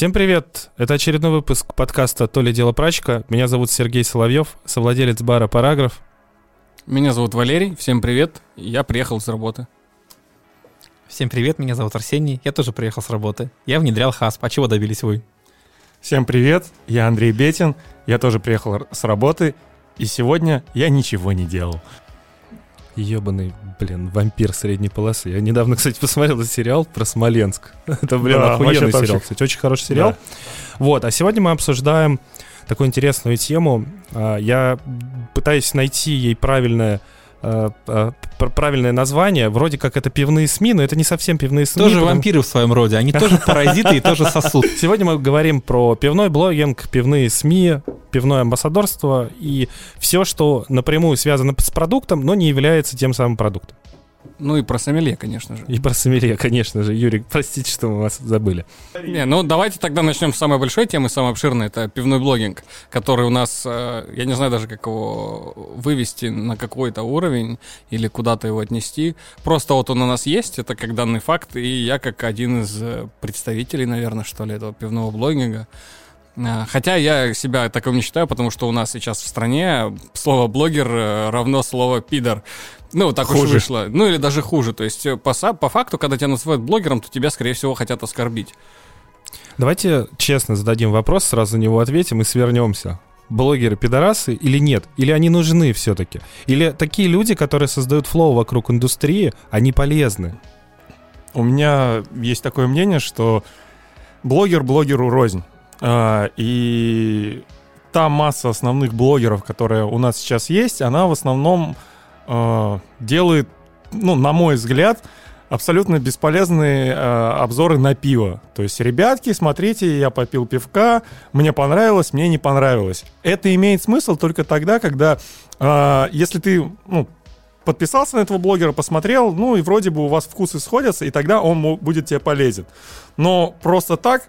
Всем привет! Это очередной выпуск подкаста «То ли дело прачка». Меня зовут Сергей Соловьев, совладелец бара «Параграф». Меня зовут Валерий, всем привет. Я приехал с работы. Всем привет, меня зовут Арсений, я тоже приехал с работы. Я внедрял хасп, а чего добились вы? Всем привет, я Андрей Бетин, я тоже приехал с работы, и сегодня я ничего не делал. Ебаный, блин, вампир средней полосы. Я недавно, кстати, посмотрел этот сериал про Смоленск. Это, блин, Да, охуенный сериал, вообще- кстати, очень хороший сериал. Да. Вот, а сегодня мы обсуждаем такую интересную тему. А, Я пытаюсь найти ей правильное пр- правильное название. Вроде как это пивные СМИ, но это не совсем пивные СМИ. Тоже потому- вампиры в своем роде, они тоже паразиты и тоже сосуд. Сегодня мы говорим про пивной блогинг, пивные СМИ, пивное амбассадорство и все, что напрямую связано с продуктом, но не является тем самым продуктом. Ну и про сомелье, конечно же. И про сомелье, конечно же. Юрий, простите, что мы вас забыли. Не, ну давайте тогда начнем с самой большой темы, самой обширной. Это пивной блогинг, который у нас, э, я не знаю даже, как его вывести на какой-то уровень или куда-то его отнести. Просто вот он у нас есть, это как данный факт, и я как один из э, представителей, наверное, что ли, этого пивного блогинга. Э, Хотя я себя таковым не считаю, потому что у нас сейчас в стране слово блогер э, равно слово пидор. Ну, так уж Хуже. вышло. Ну, или даже хуже. То есть, э, по, по факту, когда тебя называют блогером, то тебя, скорее всего, хотят оскорбить. Давайте честно зададим вопрос, сразу на него ответим и свернемся. Блогеры пидорасы или нет? Или они нужны все-таки? Или такие люди, которые создают флоу вокруг индустрии, они полезны? У меня есть такое мнение, что блогер блогеру рознь. А, И та масса основных блогеров, которая у нас сейчас есть, она в основном а, делает, ну, на мой взгляд, абсолютно бесполезные а, обзоры на пиво. То есть, ребятки, смотрите, я попил пивка, мне понравилось, мне не понравилось. Это имеет смысл только тогда, когда, а, если ты, ну, подписался на этого блогера, посмотрел, ну и вроде бы у вас вкусы сходятся, и тогда он будет тебе полезен. Но просто так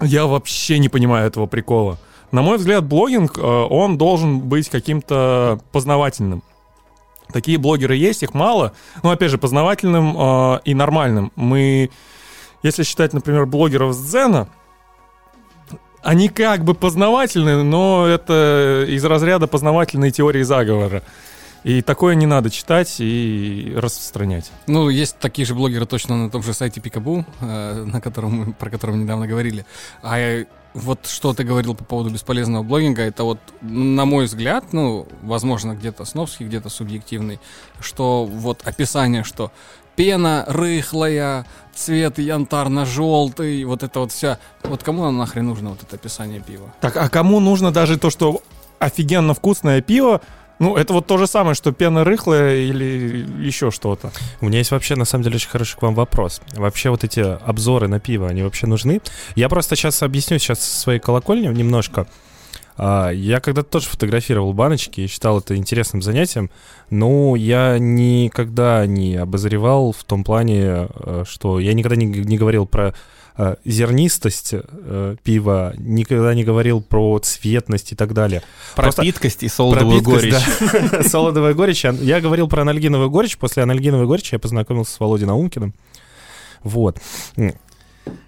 я вообще не понимаю этого прикола. На мой взгляд, блогинг, э, он должен быть каким-то познавательным. Такие блогеры есть, их мало, но опять же познавательным э, и нормальным. Мы, если считать, например, блогеров с Дзена, они как бы познавательные, но это из разряда познавательной теории заговора. И такое не надо читать и распространять. Ну, есть такие же блогеры точно на том же сайте Пикабу, э, на котором про который мы недавно говорили. А вот что ты говорил по поводу бесполезного блогинга, это вот, на мой взгляд, ну, возможно, где-то сновский, где-то субъективный, что вот описание, что пена рыхлая, цвет янтарно-желтый, вот это вот вся. Вот кому нам нахрен нужно вот это описание пива? Так, а кому нужно даже то, что офигенно вкусное пиво? Ну, это вот то же самое, что пена рыхлая или еще что-то. У меня есть вообще, на самом деле, очень хороший к вам вопрос. Вообще вот эти обзоры на пиво, они вообще нужны? Я просто сейчас объясню сейчас своей колокольни немножко. А, Я когда-то тоже фотографировал баночки и считал это интересным занятием, но я никогда не обозревал в том плане, э, что я никогда не, не говорил про зернистость э, пива, никогда не говорил про цветность и так далее. Про Просто- питкость и солодовую горечь. да. Солодовая горечь. Я говорил про анальгиновую горечь. После анальгиновой горечи я познакомился с Володей Наумкиным. Вот.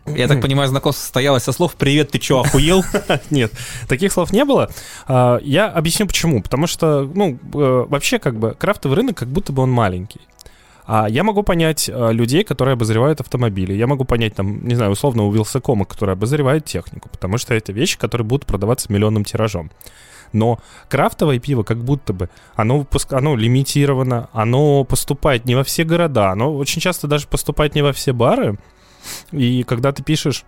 Я так понимаю, знакомство состоялось со слов «Привет, ты чё, охуел?» Нет, таких слов не было. А, Я объясню почему. Потому что, ну, э, вообще, как бы, крафтовый рынок, как будто бы он маленький. А я могу понять э, людей, которые обозревают автомобили. Я могу понять, там, не знаю, условно, у Вилсакома, который обозревает технику. Потому что это вещи, которые будут продаваться миллионным тиражом. Но крафтовое пиво как будто бы, оно, выпуск... оно лимитировано, оно поступает не во все города, оно очень часто даже поступает не во все бары. И когда ты пишешь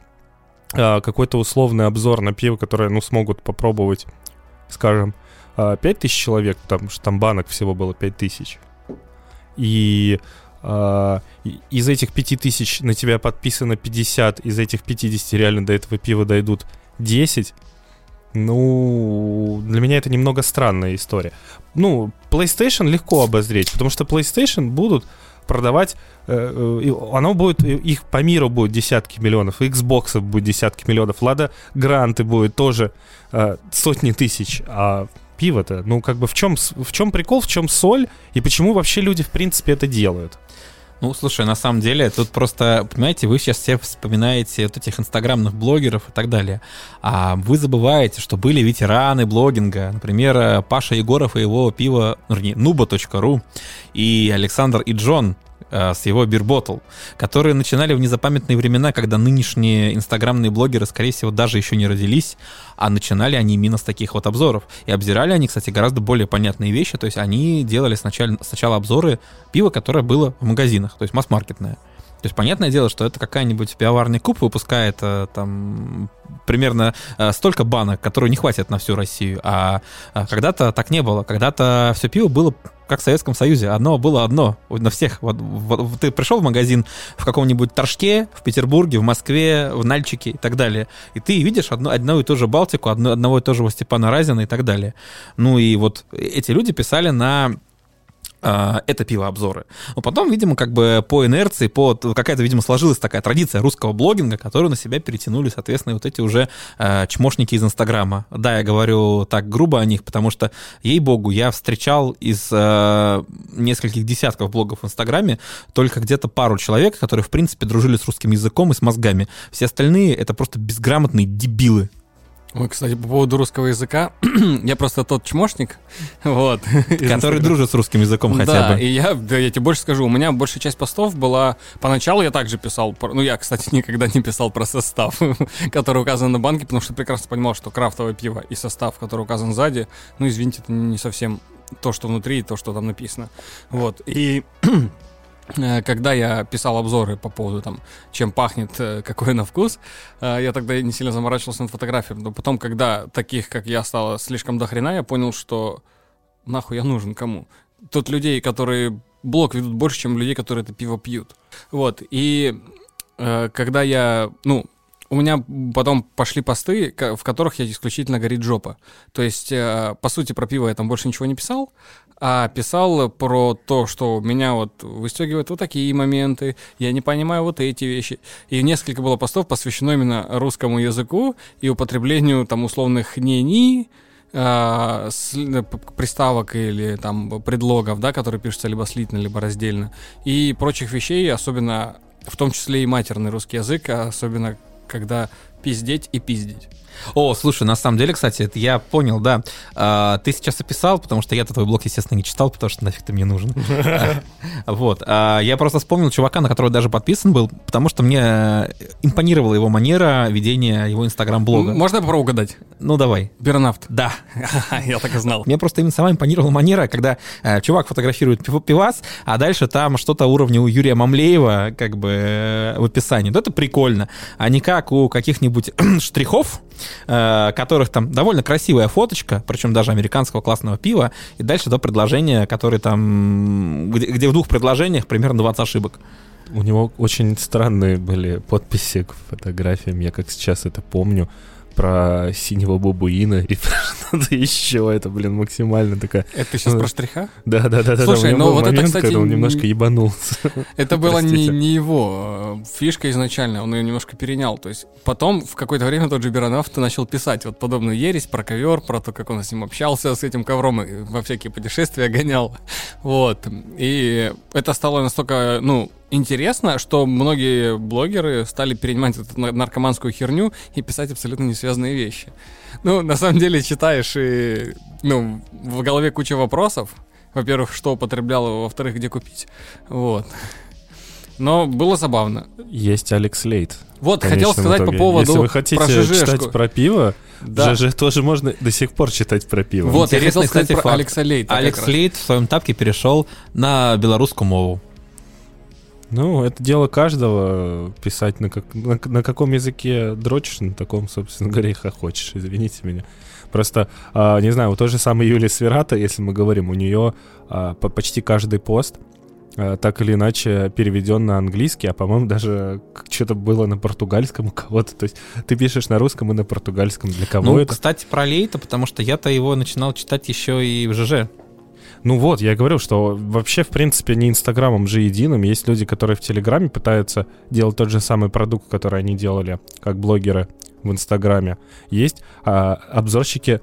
а, какой-то условный обзор на пиво, которое, ну, смогут попробовать, скажем, а, 5000 человек, потому что там банок всего было 5000. И и- из этих 5000 на тебя подписано 50, из этих 50 реально до этого пива дойдут 10. Ну, для меня это немного странная история. Ну, PlayStation легко обозреть, потому что PlayStation будут продавать, э, э, оно будет, э, их по миру будет десятки миллионов, Xbox будет десятки миллионов, Лада Гранты будет тоже э, сотни тысяч, а пиво-то, ну как бы в чем, в чем прикол, в чем соль, и почему вообще люди в принципе это делают? Ну, слушай, на самом деле, тут просто, понимаете, вы сейчас все вспоминаете вот этих инстаграмных блогеров и так далее. А вы забываете, что были ветераны блогинга. Например, э, Паша Егоров и его пиво, вернее, nubo.ru и Александр и Джон с его Beer которые начинали в незапамятные времена, когда нынешние инстаграмные блогеры, скорее всего, даже еще не родились, а начинали они именно с таких вот обзоров. И обзирали они, кстати, гораздо более понятные вещи, то есть они делали сначала, сначала обзоры пива, которое было в магазинах, то есть масс-маркетное. То есть понятное дело, что это какая-нибудь пивоварный куб выпускает э, там примерно э, столько банок, которые не хватит на всю Россию. А, а когда-то так не было. Когда-то все пиво было как в Советском Союзе. Одно было одно на всех. Вот, вот, ты пришел в магазин в каком-нибудь Торжке, в Петербурге, в Москве, в Нальчике и так далее. И ты видишь одно, одно и ту же Балтику, одно, одного и того же Степана Разина и так далее. Ну и вот эти люди писали на это пиво обзоры. Но потом, видимо, как бы по инерции, по какая-то, видимо, сложилась такая традиция русского блогинга, которую на себя перетянули, соответственно, вот эти уже э, чмошники из Инстаграма. Да, я говорю так грубо о них, потому что, ей-богу, я встречал из э, нескольких десятков блогов в Инстаграме только где-то пару человек, которые, в принципе, дружили с русским языком и с мозгами. Все остальные — это просто безграмотные дебилы. Ой, кстати, по поводу русского языка, я просто тот чмошник, вот. Который дружит с русским языком хотя да, бы. и я, да, я тебе больше скажу, у меня большая часть постов была... Поначалу я также писал, ну, я, кстати, никогда не писал про состав, который указан на банке, потому что прекрасно понимал, что крафтовое пиво и состав, который указан сзади, ну, извините, это не совсем то, что внутри, и то, что там написано. Вот, и когда я писал обзоры по поводу там, чем пахнет, э, какой на вкус, э, я тогда не сильно заморачивался над фотографией. Но потом, когда таких, как я, стало слишком дохрена, я понял, что нахуй я нужен кому. Тут людей, которые блог ведут больше, чем людей, которые это пиво пьют. Вот, и когда я, ну, у меня потом пошли посты, в которых я исключительно горит жопа. То есть, по сути, про пиво я там больше ничего не писал, а писал про то, что меня вот выстегивают вот такие моменты, я не понимаю вот эти вещи. И несколько было постов посвящено именно русскому языку и употреблению там условных «не-ни», а, э, приставок или там предлогов, да, которые пишутся либо слитно, либо раздельно, и прочих вещей, особенно в том числе и матерный русский язык, особенно когда пиздеть и пиздить. О, слушай, на самом деле, кстати, это я понял, да. А, ты сейчас описал, потому что я-то твой блог, естественно, не читал, потому что нафиг ты мне нужен. Вот. А, я просто вспомнил чувака, на которого даже подписан был, потому что мне импонировала его манера ведения его инстаграм-блога. Можно я попробую угадать? Ну, давай. Бернавт. Да. Я так и знал. Мне просто именно сама импонировала манера, когда э, чувак фотографирует пивас, а дальше там что-то уровня у Юрия Мамлеева, как бы, э, в описании. Ну, это прикольно. А не как у каких-нибудь штрихов, которых там довольно красивая фоточка, причем даже американского классного пива, и дальше до предложения, которые там, где, где в двух предложениях примерно 20 ошибок. У него очень странные были подписи к фотографиям, я как сейчас это помню про синего бабуина и что-то еще. Это, блин, максимально такая... Это сейчас про штриха? Да, да, да. Слушай, ну вот это, кстати... он немножко ебанулся. Это было не, не его э, фишка изначально, он ее немножко перенял. То есть потом в какое-то время тот же Беронавт начал писать вот подобную ересь про ковер, про то, как он с ним общался, с этим ковром и во всякие путешествия гонял. Вот. И это стало настолько, ну, интересно, что многие блогеры стали перенимать эту наркоманскую херню и писать абсолютно несвязанные вещи. Ну, на самом деле, читаешь и, ну, в голове куча вопросов. Во-первых, что употреблял, во-вторых, где купить. Вот. Но было забавно. Есть Алекс Лейт. Вот, хотел сказать итоге. по поводу Если вы хотите про читать про пиво, да. ЖЖ тоже можно до сих пор читать про пиво. Вот, Интересный, я хотел сказать кстати, про Алекса Лейта. Алекс Лейт в своем тапке перешел на белорусскую мову. Ну, это дело каждого писать на, как, на, на каком языке дрочишь, на таком, собственно говоря, и хочешь, извините меня. Просто, а, не знаю, у той же самой Юлии Сверата, если мы говорим, у нее а, по, почти каждый пост а, так или иначе переведен на английский, а по-моему даже что-то было на португальском у кого-то. То есть ты пишешь на русском и на португальском. Для кого ну, это? кстати, про Лейта, потому что я-то его начинал читать еще и в ЖЖ. Ну вот, я говорил, что вообще, в принципе, не Инстаграмом же единым. Есть люди, которые в Телеграме пытаются делать тот же самый продукт, который они делали, как блогеры в Инстаграме. Есть а, обзорщики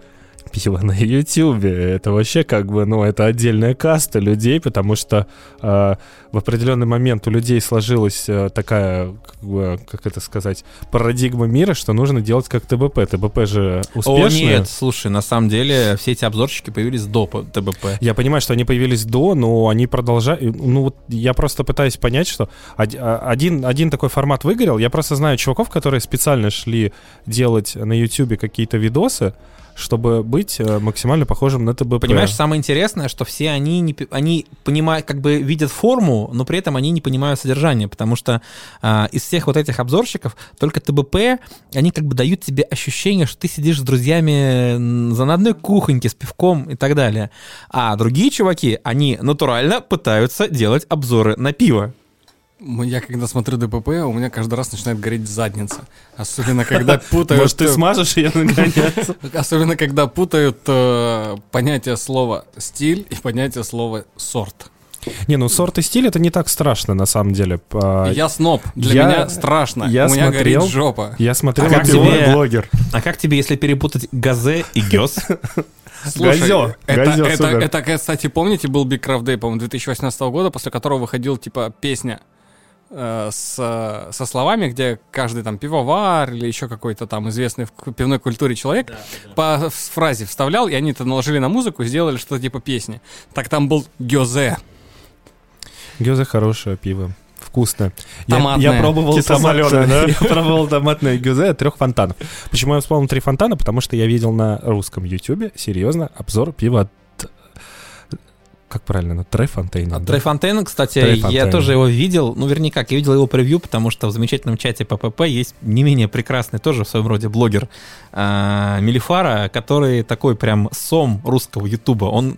пиво на Ютубе. Это вообще как бы, ну, это отдельная каста людей, потому что э, в определенный момент у людей сложилась э, такая, как, бы, как это сказать, парадигма мира, что нужно делать как ТБП. ТБП же успешно. О, нет, слушай, на самом деле все эти обзорщики появились до ТБП. Я понимаю, что они появились до, но они продолжают. Ну, вот я просто пытаюсь понять, что а- один, один такой формат выгорел. Я просто знаю чуваков, которые специально шли делать на Ютубе какие-то видосы, чтобы быть э, максимально похожим на ТБП. Понимаешь, самое интересное, что все они, не, они понимают, как бы видят форму, но при этом они не понимают содержание, потому что а, из всех вот этих обзорщиков только ТБП, они как бы дают тебе ощущение, что ты сидишь с друзьями за на одной кухоньке с пивком и так далее. А другие чуваки, они натурально пытаются делать обзоры на пиво. Я когда смотрю ДПП, у меня каждый раз начинает гореть задница. Особенно когда путают... Может, ты э, смажешь ее наконец? Особенно когда путают э, понятие слова стиль и понятие слова сорт. Не, ну сорт и стиль это не так страшно на самом деле. А, Я сноб, для я- меня страшно. я у меня смотрел- горит жопа. Я смотрел А как тебе- блогер. А как тебе, если перепутать газе и гёс? Слушай, Газё, это, газё, это, супер. это, кстати, помните, был Big Craft Day, по-моему, 2018 года, после которого выходил, типа, песня э, с, со словами, где каждый там пивовар или еще какой-то там известный в пивной культуре человек по с- фразе вставлял, и они это наложили на музыку и сделали что-то типа песни. Так там был Гёзе. Гёза хорошее пиво. Вкусно. Я- Томатное. Я, пробовал Кисло-солёное, томатное, да? я пробовал томатное гюзе от трех фонтанов. Почему я вспомнил три фонтана? Потому что я видел на русском ютубе, серьезно, обзор пива от... Как правильно? На Трефонтейна. А да? Трейфонтейн, кстати, Трейфонтейн. я тоже его видел. Ну, вернее, как, я видел его превью, потому что в замечательном чате ППП есть не менее прекрасный тоже в своем роде блогер а, Мелифара, который такой прям сом русского ютуба. Он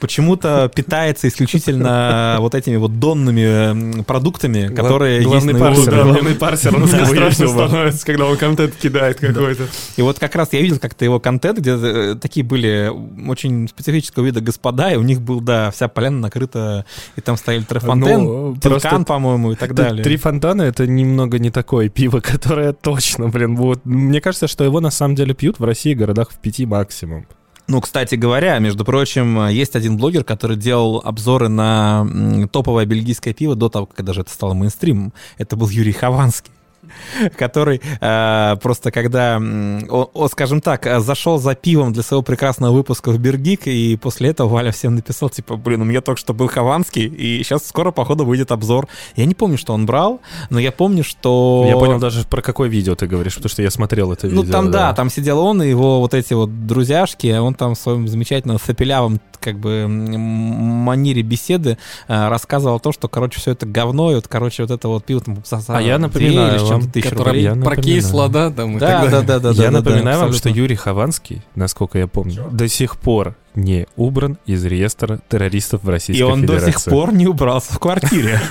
почему-то питается исключительно вот этими вот донными продуктами, которые есть на парсер, главный парсер русского страшно становится, когда он контент кидает какой-то. И вот как раз я видел как-то его контент, где э, такие были очень специфического вида господа, и у них был, да, вся поляна накрыта, и там стояли Трефонтен, Ну, Тиркан, просто по-моему, и так далее. Три фонтана это немного не такое пиво, которое точно, блин, вот. Мне кажется, что его на самом деле пьют в России городах в пяти максимум. Ну, кстати говоря, между прочим, есть один блогер, который делал обзоры на топовое бельгийское пиво до того, как даже это стало мейнстримом. Это был Юрий Хованский который э, просто когда, о- о, скажем так, э, зашел за пивом для своего прекрасного выпуска в Бергик, и после этого Валя всем написал, типа, блин, у меня только что был Хованский, и сейчас скоро, походу, выйдет обзор. Я не помню, что он брал, но я помню, что... Я понял даже про какое видео ты говоришь, потому что я смотрел это Ну, видео. там, да, там сидел он и его вот эти вот друзьяшки, он там в своем замечательном сапелявом, как бы, манере беседы э, рассказывал то, что, короче, все это говно, и вот, короче, вот это вот пиво там А я напоминаю чем-то вам, Которая рублей. Я прокисла, да, там и так Да, далее. да, да, да. я да, да, напоминаю вам, что абсолютно. Юрий Хованский, насколько я помню, до сих пор не убран из реестра террористов в Российской И он до Федерации. сих пор не убрался в квартире.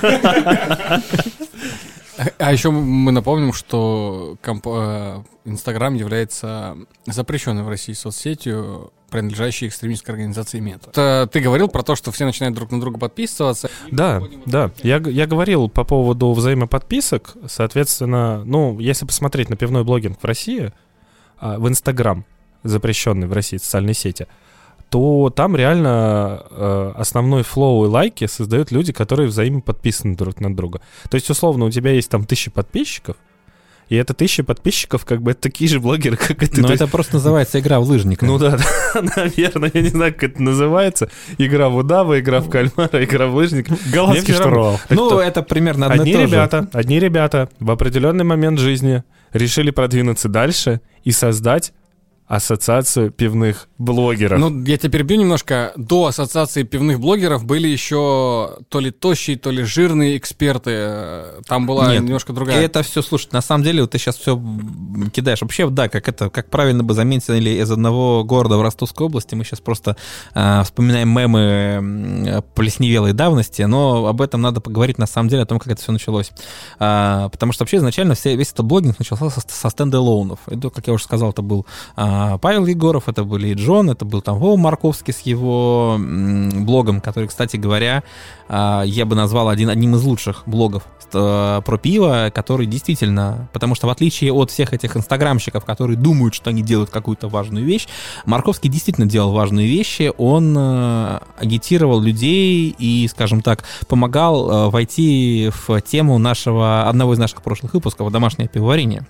А- еще мы напомним, что комп- э, Инстаграм является запрещенной в России соцсетью, принадлежащей экстремистской организации МЕТА. Т- Ты говорил про то, что все начинают друг на друга подписываться. Да, да. Я, я говорил по поводу взаимоподписок. Соответственно, ну, если посмотреть на пивной блогинг в России, а, в Инстаграм, запрещенный в России социальной сети, то там реально э, основной флоу и лайки создают люди, которые взаимоподписаны друг на друга. То есть, условно, у тебя есть там тысяча подписчиков, и это тысяча подписчиков, как бы это такие же блогеры, как и ты. Но То это есть- просто называется игра в лыжника. ну да, да, наверное, я не знаю, как это называется. Игра в удава, игра в кальмара, игра в лыжник. Голландский штурвал. Ну, кто? это примерно одно и то же. ребята, одни ребята в определенный момент жизни решили продвинуться дальше и создать ассоциацию пивных блогеров. Ну, я тебя перебью немножко. До ассоциации пивных блогеров были еще то ли тощие, то ли жирные эксперты. Э, Там была Нет, немножко другая. Это все, слушай, на самом деле, вот ты сейчас все кидаешь. Вообще, да, как это, как правильно бы заметили из одного города в Ростовской области, мы сейчас просто а, вспоминаем мемы плесневелой давности, но об этом надо поговорить на самом деле, о том, как это все началось. А, потому что вообще изначально все, весь этот блогинг начался со, со стендалонов. Это, как я уже сказал, это был а, Павел Егоров, это были и Джон, это был там Вова Марковский с его блогом, который, кстати говоря, а, я бы назвал один, одним из лучших блогов э, про пиво, который действительно, потому что в отличие от всех этих инстаграмщиков, которые думают, что они делают какую-то важную вещь, Марковский действительно делал важные вещи, он э, агитировал людей и, скажем так, помогал э, войти в тему нашего, одного из наших прошлых выпусков «Домашнее пивоварение».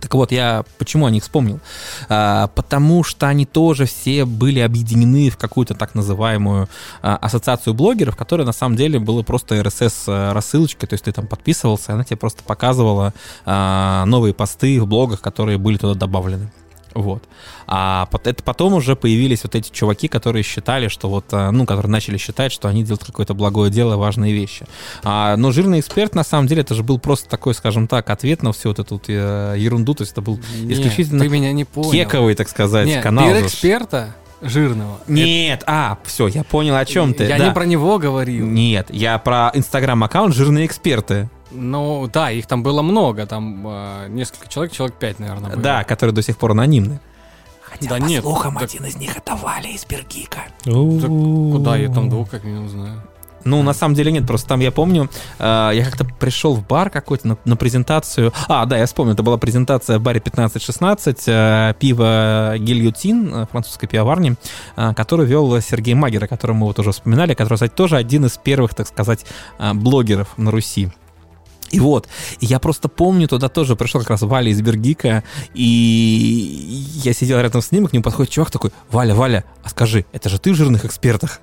Так вот, я почему о них вспомнил? А, потому что они тоже все были объединены в какую-то так называемую а, ассоциацию блогеров, которая на самом деле была просто RSS рассылочкой, то есть ты там подписывался, она тебе просто показывала а, новые посты в блогах, которые были туда добавлены. Вот. А это потом уже появились вот эти чуваки, которые считали, что вот, э, ну, которые начали считать, что они делают какое-то благое дело, важные вещи. А, но жирный эксперт, на самом деле, это же был просто такой, скажем так, ответ на всю вот эту вот э, ерунду, то есть это был Нет, исключительно ты меня не понял. кековый, так сказать, Нет, канал. же. эксперта жирного. Нет, а, все, я понял, о чем ты. Я да. не про него говорил. Нет, я про инстаграм-аккаунт «Жирные эксперты». Ну, да, их там было много, там э, несколько человек, человек пять, наверное, было. Да, которые до сих пор анонимны. Хотя, Да по нет, слухам, так- один из них это Валя из Бергика. Так куда я там двух как минимум знаю. Ну, на самом деле нет, просто там я помню, э, я как-то пришел в бар какой-то на, на презентацию. А, да, я вспомнил, это была презентация в баре 1516, э, пиво Гильютин, э, французской пивоварни, э, который вел Сергей Магер, о котором мы вот уже вспоминали, который, кстати, тоже один из первых, так сказать, э, блогеров на Руси. И вот, я просто помню, туда тоже пришел как раз Валя из Бергика, и я сидел рядом с ним, и к нему подходит чувак такой, Валя, Валя, а скажи, это же ты в жирных экспертах?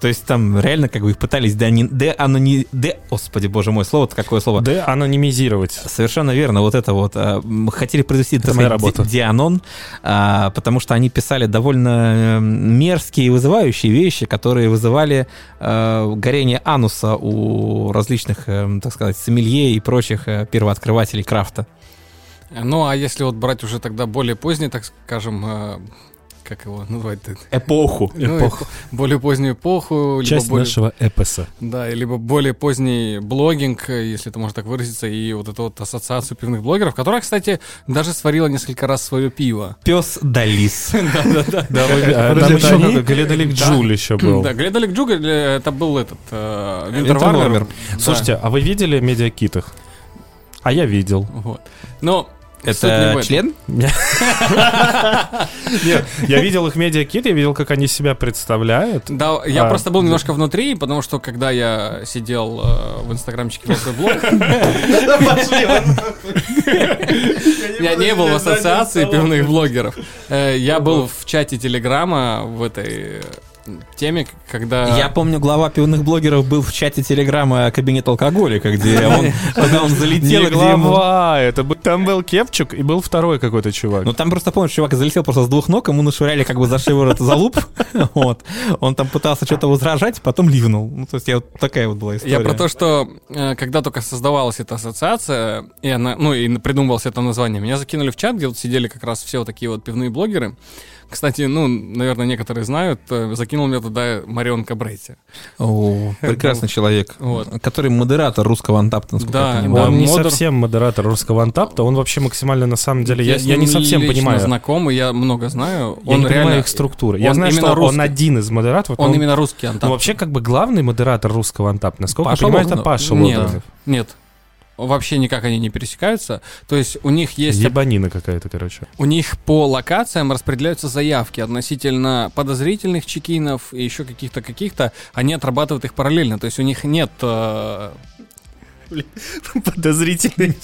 То есть там реально как бы их пытались деани- деанони... Де... Господи, боже мой, слово-то какое слово? Да, анонимизировать. Совершенно верно, вот это вот. а, Хотели произвести так моя работа. ди- дианон, а, потому что они писали довольно э, мерзкие и вызывающие вещи, которые вызывали э, горение ануса у различных, э, так сказать, сомелье и прочих э, первооткрывателей крафта. Ну, а если вот брать уже тогда более поздний, так скажем, э, как его назвать-то? Эпоху. Ну, Эпоху. эпо- более позднюю эпоху, Часть более, нашего эпоса. да, либо более поздний блогинг, если это можно так выразиться, и вот эту вот ассоциацию пивных блогеров, которая, кстати, даже сварила несколько раз свое пиво. Пес Далис. Да-да-да. Да. Джуль еще был. Да, Гледалик Джуга, э, это был этот, э. Да. Слушайте, а вы видели медиакит их? А я видел. Вот. Но Это член? Нет, я видел их медиакит, я видел, как они себя представляют. Да, я А, просто был немножко внутри, потому что когда я сидел э, в инстаграмчике вел свой блог, я не был в ассоциации пивных блогеров. Э, Я был в чате Телеграма в этой теме, когда... Я помню, глава пивных блогеров был в чате телеграмма «Кабинет алкоголика», где он, когда он залетел, Не глава, это бы- там был Кепчук и был второй какой-то чувак. Ну там просто помнишь, чувак залетел просто с двух ног, ему нашвыряли как бы за шиворот за луп. Вот. Он там пытался что-то возражать, потом ливнул. Ну, то есть я вот такая вот была история. Я про то, что э, когда только создавалась эта ассоциация, и она, ну, и придумывалось это название, меня закинули в чат, где вот сидели как раз все вот такие вот пивные блогеры. Кстати, ну, наверное, некоторые знают, э, закинул меня туда Марион Кабрейти. О, прекрасный человек, Вот. который модератор русского антапта, насколько Да, я понимаю. Он не модер- совсем модератор русского антапта, он вообще максимально на самом деле, я, с я не совсем понимаю. знаком, и я много знаю. Я он не реально, понимаю их структуры. Я он знаю, что русский. он один из модераторов. Он но именно русский антап. Ну, вообще, как бы главный модератор русского антапта, насколько Паша я понимаю, это Логунов. Паша Нет. Логунов. Нет. Вообще никак они не пересекаются. То есть у них есть Ебанина какая-то, короче. У них по локациям распределяются заявки относительно подозрительных чекинов и еще каких-то каких-то. Они отрабатывают их параллельно. То есть у них нет э, Подозрительный.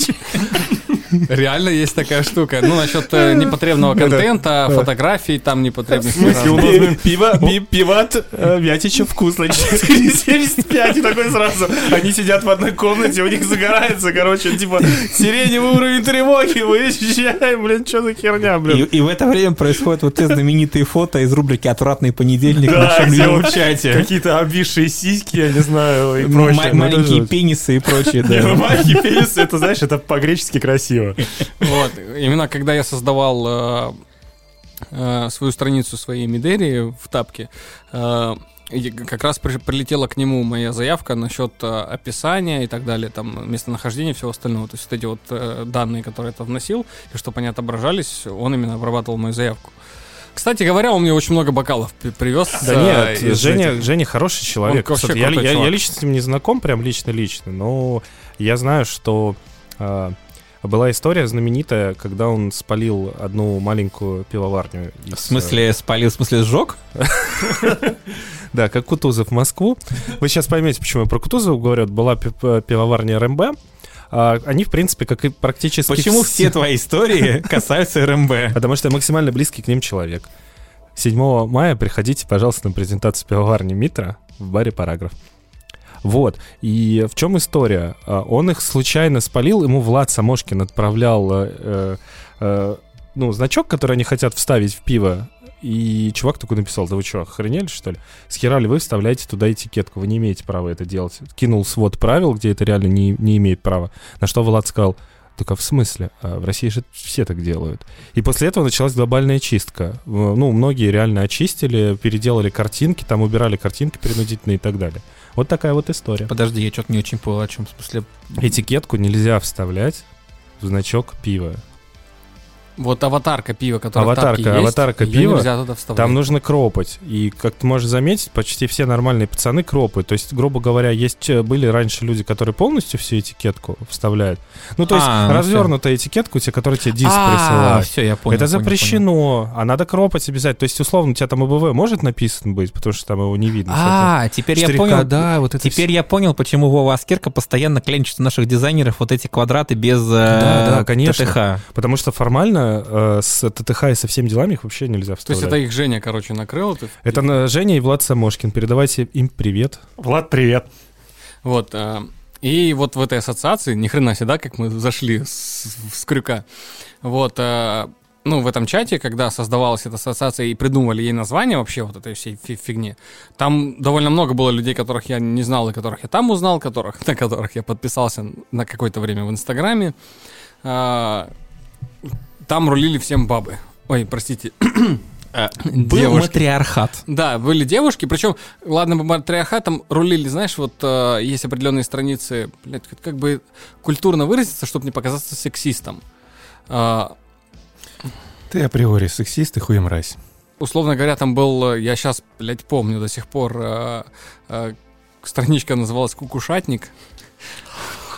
Реально есть такая штука. Ну, насчет э, непотребного контента, фотографий там непотребных. смысле, у нас, блин, Пиво, пи- пиват, э, Вятича вкусно. 75 и такой сразу. Они сидят в одной комнате, у них загорается, короче, типа, сиреневый уровень тревоги, выезжаем, блин, что за херня, блин. и в это время происходят вот те знаменитые фото из рубрики «Отвратный понедельник» в Да, нашем чате. Какие-то обвисшие сиськи, я не знаю, и прочее. Ну, маленькие пенисы и прочее, Не, ну, да. маленький пенис, это, знаешь, это по-гречески красиво. Вот. Именно когда я создавал э, э, свою страницу своей Мидери в тапке, э, как раз при- прилетела к нему моя заявка насчет э, описания и так далее, там местонахождения и всего остального. То есть вот эти вот э, данные, которые я там вносил, и чтобы они отображались, он именно обрабатывал мою заявку. Кстати говоря, он мне очень много бокалов при- привез. Да э, нет, Женя, этих. Женя хороший человек. Он вообще Кстати, я, крутой я- я лично с ним не знаком, прям лично-лично, но я знаю, что а, была история знаменитая, когда он спалил одну маленькую пивоварню. из, В смысле, спалил, в смысле, сжег? э, Да, как Кутузов в Москву. Вы сейчас поймете, почему я про Кутузова говорю. Была пивоварня РМБ. А, Они, в принципе, как и практически... Почему вс- все твои истории касаются РМБ? Потому что я максимально близкий к ним человек. 7 мая приходите, пожалуйста, на презентацию пивоварни Митра в баре «Параграф». Вот. И в чем история? А, Он их случайно спалил, ему Влад Самошкин отправлял э, э, ну, значок, который они хотят вставить в пиво. И чувак такой написал, да вы что, охренели, что ли? С хера ли вы вставляете туда этикетку? Вы не имеете права это делать. Кинул свод правил, где это реально не, не имеет права. На что Влад сказал, так а в смысле? А в России же все так делают. И после этого началась глобальная чистка. Ну, многие реально очистили, переделали картинки, там убирали картинки принудительные и так далее. Вот такая вот история. Подожди, я что-то не очень понял, о чем в смысле. Этикетку нельзя вставлять в значок пива. Вот аватарка пива, которая в Аватарка- тапке есть, аватарка её пива, нельзя туда вставлять. Там нужно кропать. И, как ты можешь заметить, почти все нормальные пацаны кропают. То есть, грубо говоря, есть э, были раньше люди, которые полностью всю этикетку вставляют. Ну, то есть, А, ну развернутая этикетка у тебя, которая тебе диск А, присылает. все, я понял. это понял, понял. запрещено, а надо кропать обязательно. То есть, условно, у тебя там АБВ может написан быть, потому что там его не видно. А, теперь я понял. да, вот это Теперь я понял, почему Вова Аскерка постоянно клянчит у наших дизайнеров вот эти квадраты без э, Да, да, конечно. ТТХ. Потому что формально э, с ТТХ и со всеми делами их вообще нельзя То вставлять. есть это их Женя, короче, накрыл. это- Это на- Женя и Влад Самошкин. Передавайте им привет. Влад, привет. Вот. э, И вот в этой ассоциации, ни хрена себе, да, как мы зашли с, с крюка. Вот. э, Ну, в этом чате, когда создавалась эта ассоциация и придумывали ей название вообще вот этой всей фи- фигни, там довольно много было людей, которых я не знал, и которых я там узнал, которых, на которых я подписался на какое-то время в Инстаграме. А, Там рулили всем бабы. Ой, простите. Был Девушки. матриархат. Да, были девушки, причем, ладно, бы матриархатом рулили, знаешь, вот э, есть определенные страницы, блядь, как- бы культурно выразиться, чтобы не показаться сексистом. А, Ты априори сексист и хуй мразь. условно говоря, там был, э, я сейчас, блядь, помню до сих пор, э, э, страничка называлась «Кукушатник».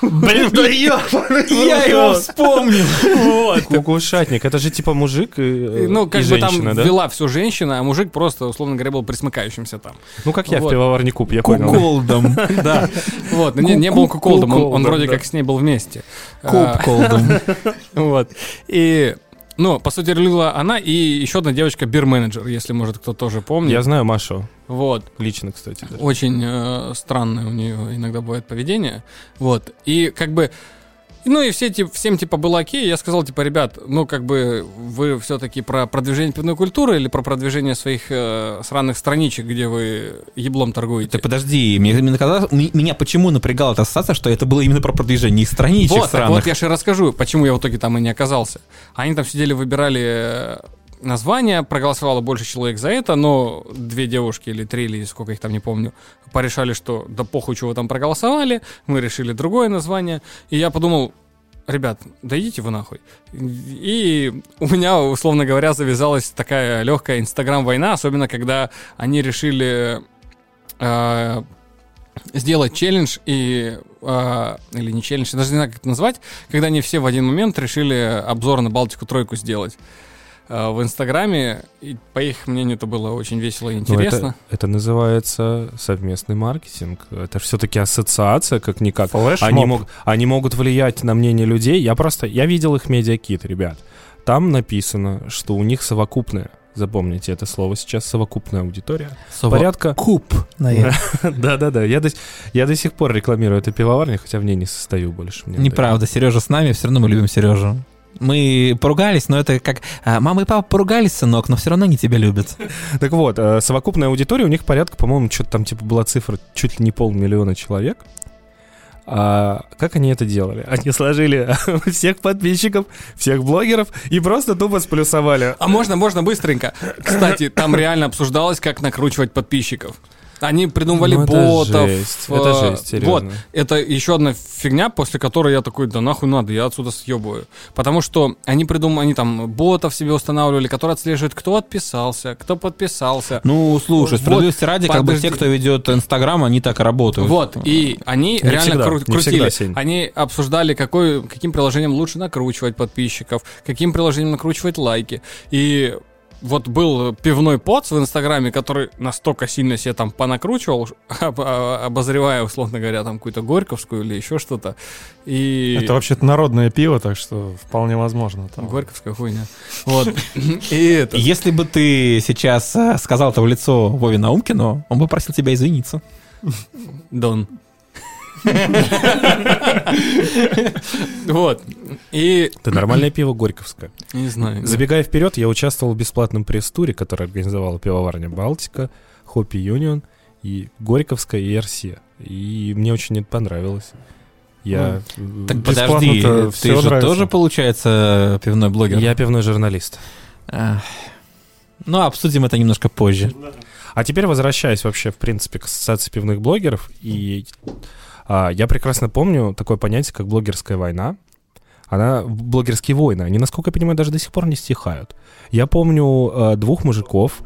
Блин, да Я его вспомнил. Вот. Кукушатник. Это же типа мужик и, И, ну, как и бы женщина, там да? вела все женщина, а мужик просто, условно говоря, был присмыкающимся там. Ну, как я в Вот. пивоварне куб, я понял. Куколдом. Да. Вот, но не, не был куколдом, он, он вроде да. как с ней был вместе. А, Кубколдом. Вот. И, ну, по сути, рулила она и еще одна девочка, бир-менеджер, если, может, кто тоже помнит. Я знаю Машу. Вот. Лично, кстати. даже. Очень э, странное у нее иногда бывает поведение. Вот. И как бы... Ну и все, тип- всем типа было окей, я сказал, типа, ребят, ну как бы вы все-таки про продвижение пивной культуры или про продвижение своих э, сраных страничек, где вы еблом торгуете? Ты подожди, мне, мне казалось- меня почему напрягала эта ассоциация, что это было именно про продвижение их страничек Вот, сраных. вот я же расскажу, почему я в итоге там и не оказался. Они там сидели, выбирали э, название, проголосовало больше человек за это, но две девушки или три, или сколько их там, не помню, порешали, что да похуй, чего там проголосовали, мы решили другое название, и я подумал, ребят, да идите вы нахуй. И у меня, условно говоря, завязалась такая легкая инстаграм-война, особенно когда они решили э, сделать челлендж и... э, или не челлендж, я даже не знаю, как это назвать, когда они все в один момент решили обзор на Балтику-тройку сделать в Инстаграме. И, по их мнению, это было очень весело и интересно. это, это называется совместный маркетинг. Это все-таки ассоциация, как-никак. Флешмоб. Они, мог, они могут влиять на мнение людей. Я просто, я видел их медиакит, ребят. Там написано, что у них совокупная, запомните это слово сейчас, совокупная аудитория. Порядка... Куб. Да-да-да, я до, я до сих пор рекламирую эту пивоварню, хотя в ней не состою больше. Неправда, Сережа с нами, все равно мы любим Сережу. Мы поругались, но это как... а, Мама и папа поругались, сынок, но все равно они тебя любят. Так вот, э, совокупная аудитория у них порядка, по-моему, что-то там типа была цифра чуть ли не полмиллиона человек. А как они это делали? Они сложили всех подписчиков, всех блогеров и просто тупо сплюсовали. А можно, можно быстренько. Кстати, там реально обсуждалось, как накручивать подписчиков. Они придумывали Ну, это ботов. жесть, э, это жесть, серьезно. Вот, это еще одна фигня, после которой я такой, да нахуй надо, я отсюда съебываю. Потому что они придумали, они там ботов себе устанавливали, которые отслеживают, кто отписался, кто подписался. Ну, слушай, Вот, справедливости ради, как бы те, кто ведет Инстаграм, они так работают. Вот, и они Не реально всегда, кру- крутили. всегда, они обсуждали, какой, каким приложением лучше накручивать подписчиков, каким приложением накручивать лайки. И вот был пивной поц в Инстаграме, который настолько сильно себе там понакручивал, об- обозревая, условно говоря, там какую-то Горьковскую или еще что-то. И... Это вообще-то народное пиво, так что вполне возможно. там. Горьковская хуйня. Вот. И это... Если бы ты сейчас э, сказал это в лицо Вове Наумкину, он бы просил тебя извиниться. Дон. Вот. И... Это нормальное пиво Горьковское. Не знаю. Забегая вперед, я участвовал в бесплатном пресс-туре, который организовала пивоварня Балтика, Хоппи Юнион и Горьковская и РС. И мне очень это понравилось. Я, э, Так подожди, ты же нравится. тоже, получается, пивной блогер? я пивной журналист. Ах. Ну, обсудим это немножко позже. А теперь возвращаясь вообще, в принципе, к ассоциации пивных блогеров, и я прекрасно помню такое понятие, как блогерская война. Она, блогерские войны, они, насколько я понимаю, даже до сих пор не стихают. Я помню э, двух мужиков,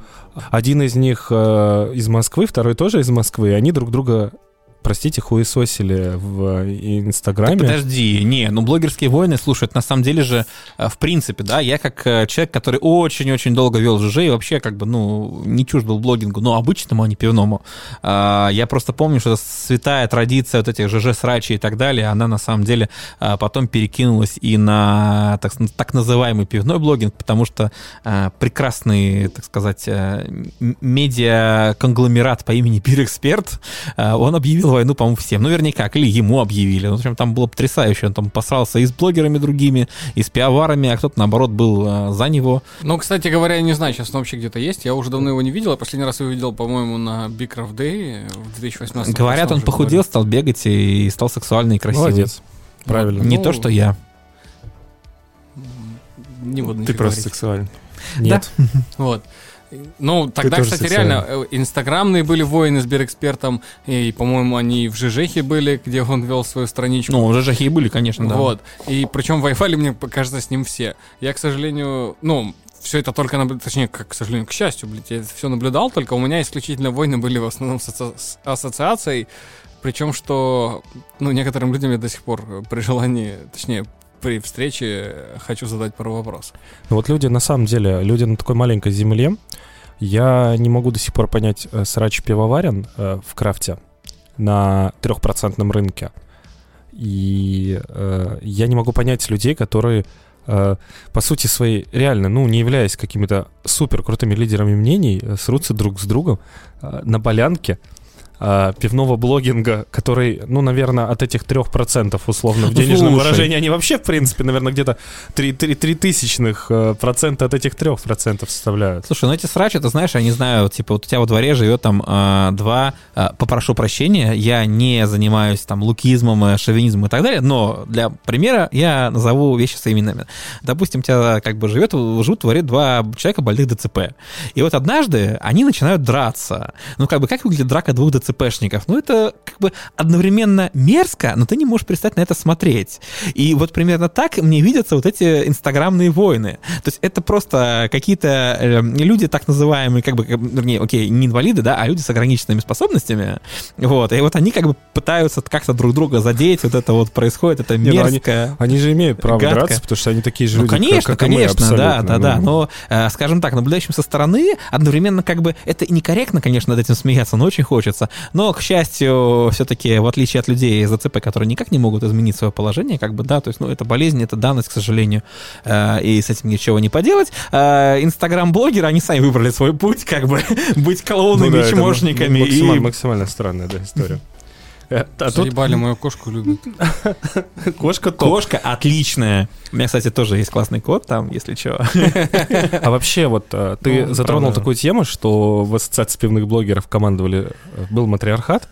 один из них э, из Москвы, второй тоже из Москвы, они друг друга, простите, хуесосили в э, Инстаграме. Так подожди, не, ну блогерские войны, слушай, это на самом деле же, э, в принципе, да, я как э, человек, который очень-очень долго вел ЖЖ и вообще как бы, ну, не чужд был блогингу, но обычному, а не пивному. А, Я просто помню, что святая традиция вот этих ЖЖ-срачей и так далее, она на самом деле потом перекинулась и на так, так называемый пивной блогинг, потому что прекрасный, так сказать, медиа-конгломерат по имени Пирэксперт, а, он объявил войну, по-моему, всем. Ну, вернее, как, или ему объявили. Ну, в общем, там было потрясающе. Он там посрался и с блогерами другими, и с пиаварами, а кто-то, наоборот, был а, за него. Ну, кстати говоря, я не знаю, сейчас он вообще где-то есть. Я уже давно его не видел. Я последний раз его видел, по-моему, на Big Craft Day в 2018 Говорят, он похудел, году. стал бегать и стал сексуальный и красивый. Молодец. Правильно. Не Ну, то, что я. Не буду Ты просто говорить. сексуальный. Нет. Вот. Ну, тогда, тоже кстати, реально, э, инстаграмные были войны с Бирекспертом, и, по-моему, они в ЖЖХе были, где он вел свою страничку. Ну, уже жахи и были, конечно, да. Вот. И причем воевали, мне кажется, с ним все. Я, к сожалению, ну, все это только наблюдал, точнее, как, к сожалению, к счастью, блядь, я это все наблюдал, только у меня исключительно войны были в основном с, асо- с ассоциацией, причем, что, ну, некоторым людям я до сих пор э, при желании, точнее, при встрече э, хочу задать пару вопросов. Ну вот люди, на самом деле, люди на такой маленькой земле, я не могу до сих пор понять э, срач пивоварен э, в крафте на трехпроцентном рынке. И э, я не могу понять людей, которые э, по сути своей, реально, ну, не являясь какими-то супер крутыми лидерами мнений, э, срутся друг с другом э, на полянке э, пивного блогинга, который, ну, наверное, от этих трех процентов условно в денежном слушай. выражении, они вообще, в принципе, наверное, где-то три, три, три тысячных э, процента от этих трех процентов составляют. Слушай, ну эти срачи, ты знаешь, я не знаю, типа вот у тебя во дворе живет там а, два, а, попрошу прощения, я не занимаюсь там лукизмом, э, шовинизмом и так далее, но для примера я назову вещи своими именами. Допустим, у тебя как бы живет, живут в дворе два человека больных ДЦП. И вот однажды они начинают драться. Ну как бы как выглядит драка двух ДЦПшников? Ну это как бы одновременно мерзко, но ты не можешь перестать на это смотреть. И вот примерно так мне видятся вот эти инстаграмные войны. То есть это просто какие-то э, люди так называемые, как бы, вернее, окей, не инвалиды, да, а люди с ограниченными способностями. Вот, и вот они как бы пытаются как-то друг друга задеть, вот это вот происходит, это Не, ну они- мерзко. Они же имеют право Гадко. драться, потому что они такие же Ну, люди, конечно, как, как и мы, конечно, да, да, да. Ну, Но, э, скажем так, наблюдающим со стороны, одновременно как бы это некорректно, конечно, над этим смеяться, но очень хочется. Но, к счастью, все-таки, в отличие от людей из АЦП, которые никак не могут изменить свое положение, как бы, да, то есть, ну, это болезнь, это данность, к сожалению, э, и с этим ничего не поделать. Э, Инстаграм-блогеры, они сами выбрали свой путь, как бы, быть ну клоунами, да, это чмошниками максимально, и максимально странная да, история. А тут Заебали, мою кошку любят. кошка топ. Кошка отличная. У меня, кстати, тоже есть классный кот там, если что. А вообще, вот э, ты Ну, затронул такую тему, что в ассоциации пивных блогеров командовали, э, был матриархат.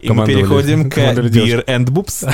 И мы переходим к. Beer and Boobs.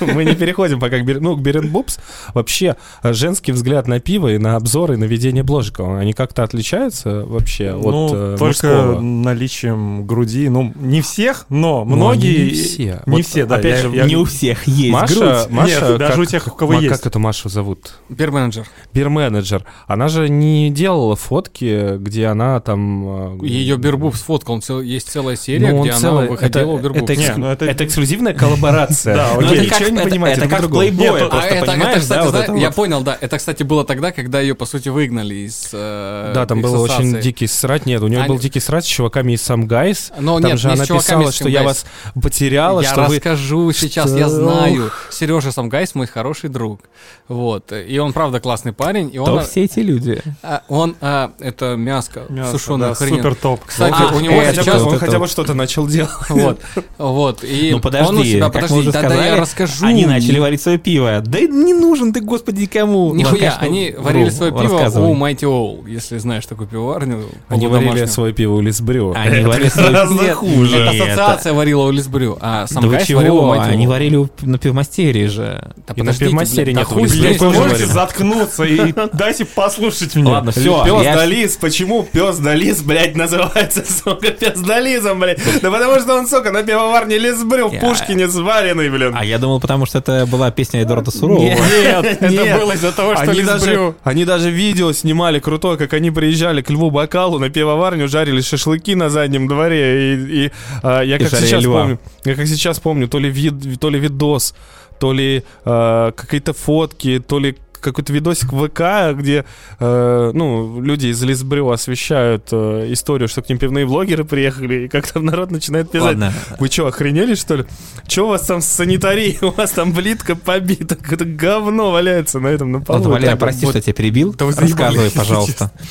Мы не переходим пока к Бир... Ну, к Берен Бубс. Вообще, э, женский взгляд на пиво и на обзоры, и на ведение бложика, они как-то отличаются вообще ну, от э, только мужского? наличием груди. Ну, не всех, но Ну, многие... они не все. Не Вот, все, да. Опять я- же, я- Не у всех есть Маша, грудь. Маша, Нет, даже как- у тех, у кого Ма- есть. Как эту Машу зовут? Бир-менеджер. Бир-менеджер. Она же не делала фотки, где она там... Ее Бирбуб сфоткал. Есть целая серия, Ну, он где целый- она выходила у это, Бирбуб. Это, экск- Не, ну это- это эксклюзивная коллаборация. Да, окей. это ничего как, не понимаете это как другого. плейбой, Нет, просто а это, понимаешь, это, кстати, да, вот зна- это я вот. понял, да. Это, кстати, было тогда, когда ее, по сути, выгнали из э, Да, там был очень дикий срать. Нет, у нее Они- был дикий срать с чуваками из Сам Гайс. Но Там нет, же она с чуваками писала, что я вас потеряла, Я что вы... расскажу сейчас, я знаю. Сережа Самгайс мой хороший друг. Вот. И он, правда, классный парень. И Кто он, все эти люди? а, он а, это мяско, сушеная хрень. супер топ. Кстати, А, у него это Хотя бы- сейчас... он хотя бы что-то начал делать. Вот, вот. И Ну он у подожди, себя, как мы подожди, уже да, да, сказали, я расскажу. они начали варить свое пиво. Да не нужен ты, господи, кому. Нихуя, Ладно, они вру, варили свое пиво у Mighty Owl, если знаешь такую пивоварню. Они варили свое пиво у Лисбрю. Они варили свое Нет, хуже. Это ассоциация варила у Лисбрю, а сам Да варил у Они варили на пивмастерии же. Да И на пивмастере блядь, да нет тоже можете заткнуться и дайте послушать меня. Ладно, все. Пес да лис, почему пес да лис, блядь, называется, сука, пес да лисом, блядь? Да потому что он, сука, на пивоварне Лисбрю в Пушкине сваренный, блин. А я думал, потому что это была песня Эдуарда Сурового. Нет, Это было из-за того, что Лисбрю. они даже видео снимали крутое, как они приезжали к Льву Бакалу на пивоварню, жарили шашлыки на заднем дворе. И, и, а, я И как сейчас льва. помню, я как сейчас помню, то ли, вид, то ли видос, то ли а, какие-то фотки, то ли какой-то видосик в ВК, где, э, ну, люди из Лисбрю освещают э, историю, что к ним пивные блогеры приехали, и как там народ начинает писать. Ладно. Вы что, охренели, что ли? Че у вас там с санитарией? У вас там плитка побита, какое-то говно валяется на этом, на полу. Ладно, Валера, прости, вот. что я тебя перебил. Да Рассказывай, пожалуйста.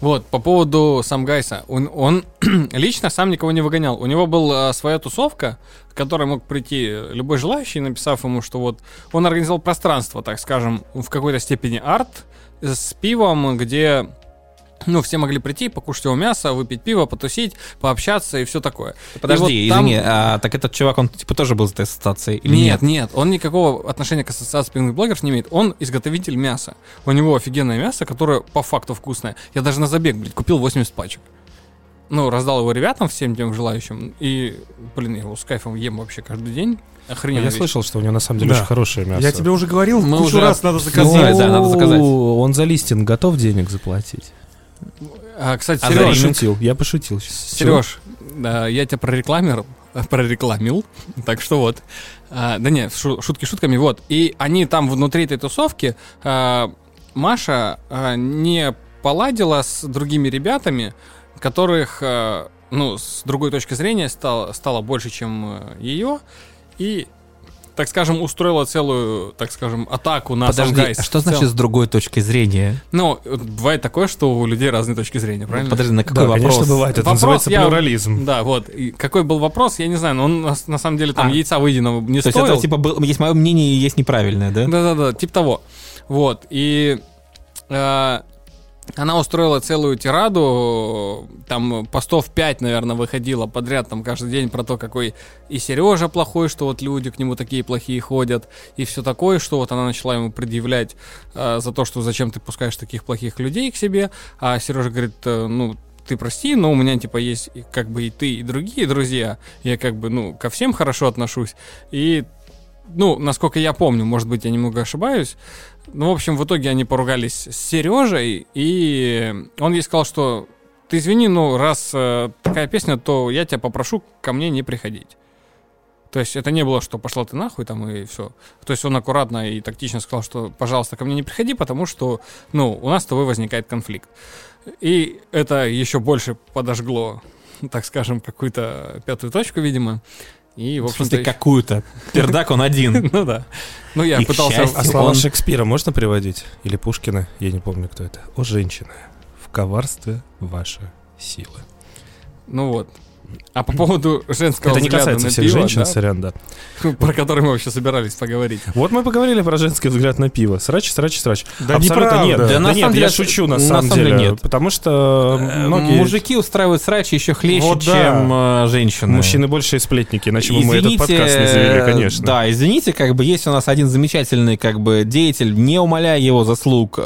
Вот, по поводу Самгайса. Он, он лично сам никого не выгонял. У него была своя тусовка, в которой мог прийти любой желающий, написав ему, что вот он организовал пространство, так скажем, в какой-то степени арт с пивом, где ну, все могли прийти, покушать его мясо, выпить пиво, потусить, пообщаться и все такое. Подожди, И вот там- извини, а так этот чувак, он типа тоже был из этой ассоциации или нет, нет? нет, он никакого отношения к ассоциации пивных блогеров не имеет. Он изготовитель мяса. У него офигенное мясо, которое по факту вкусное. Я даже на забег, блядь, купил 80 пачек. Ну, раздал его ребятам, всем тем желающим. И, блин, я его с кайфом ем вообще каждый день. Охрененно. Я слышал, что у него на самом деле Да. очень хорошее мясо. Я тебе уже говорил, Мы кучу уже раз надо Ну, заказать. да, надо заказать. Он за листинг готов денег заплатить? А, кстати, А Сереж, рейминг? пошутил, я пошутил. Сереж, я тебя прорекламировал, прорекламил, так что вот. А, да не, шу- шутки шутками, вот. И они там внутри этой тусовки, а, Маша а, не поладила с другими ребятами, которых, а, ну, с другой точки зрения стало, стало больше, чем ее, и так скажем, устроила целую, так скажем, атаку на Подожди, Самгайс а что значит с другой точки зрения? Ну, бывает такое, что у людей разные точки зрения, правильно? Подожди, на какой Да, вопрос? конечно, бывает. Это Вопрос называется я- плюрализм. Да, вот. И какой был вопрос, я не знаю, но он на, самом деле там А. яйца выеденного не То есть стоил. это типа был- есть мое мнение и есть неправильное, да? Да-да-да, типа того. Вот. И э, она устроила целую тираду, там постов 5, наверное, выходило подряд там каждый день про то, какой и Сережа плохой, что вот люди к нему такие плохие ходят, и все такое, что вот она начала ему предъявлять э, за то, что зачем ты пускаешь таких плохих людей к себе, а Сережа говорит, э, ну, ты прости, но у меня, типа, есть как бы и ты, и другие друзья. Я как бы, ну, ко всем хорошо отношусь. И, ну, насколько я помню, может быть, я немного ошибаюсь, ну, в общем, в итоге они поругались с Сережей, и он ей сказал, что ты извини, ну, раз э, такая песня, то я тебя попрошу ко мне не приходить. То есть это не было, что пошла ты нахуй там и все. То есть он аккуратно и тактично сказал, что, пожалуйста, ко мне не приходи, потому что, ну, у нас с тобой возникает конфликт. И это еще больше подожгло, так скажем, какую-то пятую точку, видимо. И, в общем-то... смысле, какую-то. Пердак он один. Ну да. Ну я пытался... А слова Шекспира можно приводить? Или Пушкина? Я не помню, кто это. О, женщина, в коварстве ваша сила. Ну вот. А по поводу женского Это не касается на всех пиво, женщин, да, сорян, да. про который мы вообще собирались поговорить. Вот мы поговорили про женский взгляд на пиво. Срач, срач, срач. Да Абсолютно неправда. нет. Да Да, на нет, самом деле я шучу на на самом самом деле деле. нет. Потому что Э, многие Мужики устраивают срачи еще хлеще, Вот да. чем э, женщины. мужчины большие сплетники, иначе бы мы этот подкаст не завели, конечно. Да, извините, как бы есть у нас один замечательный как бы деятель, не умаляя его заслуг э,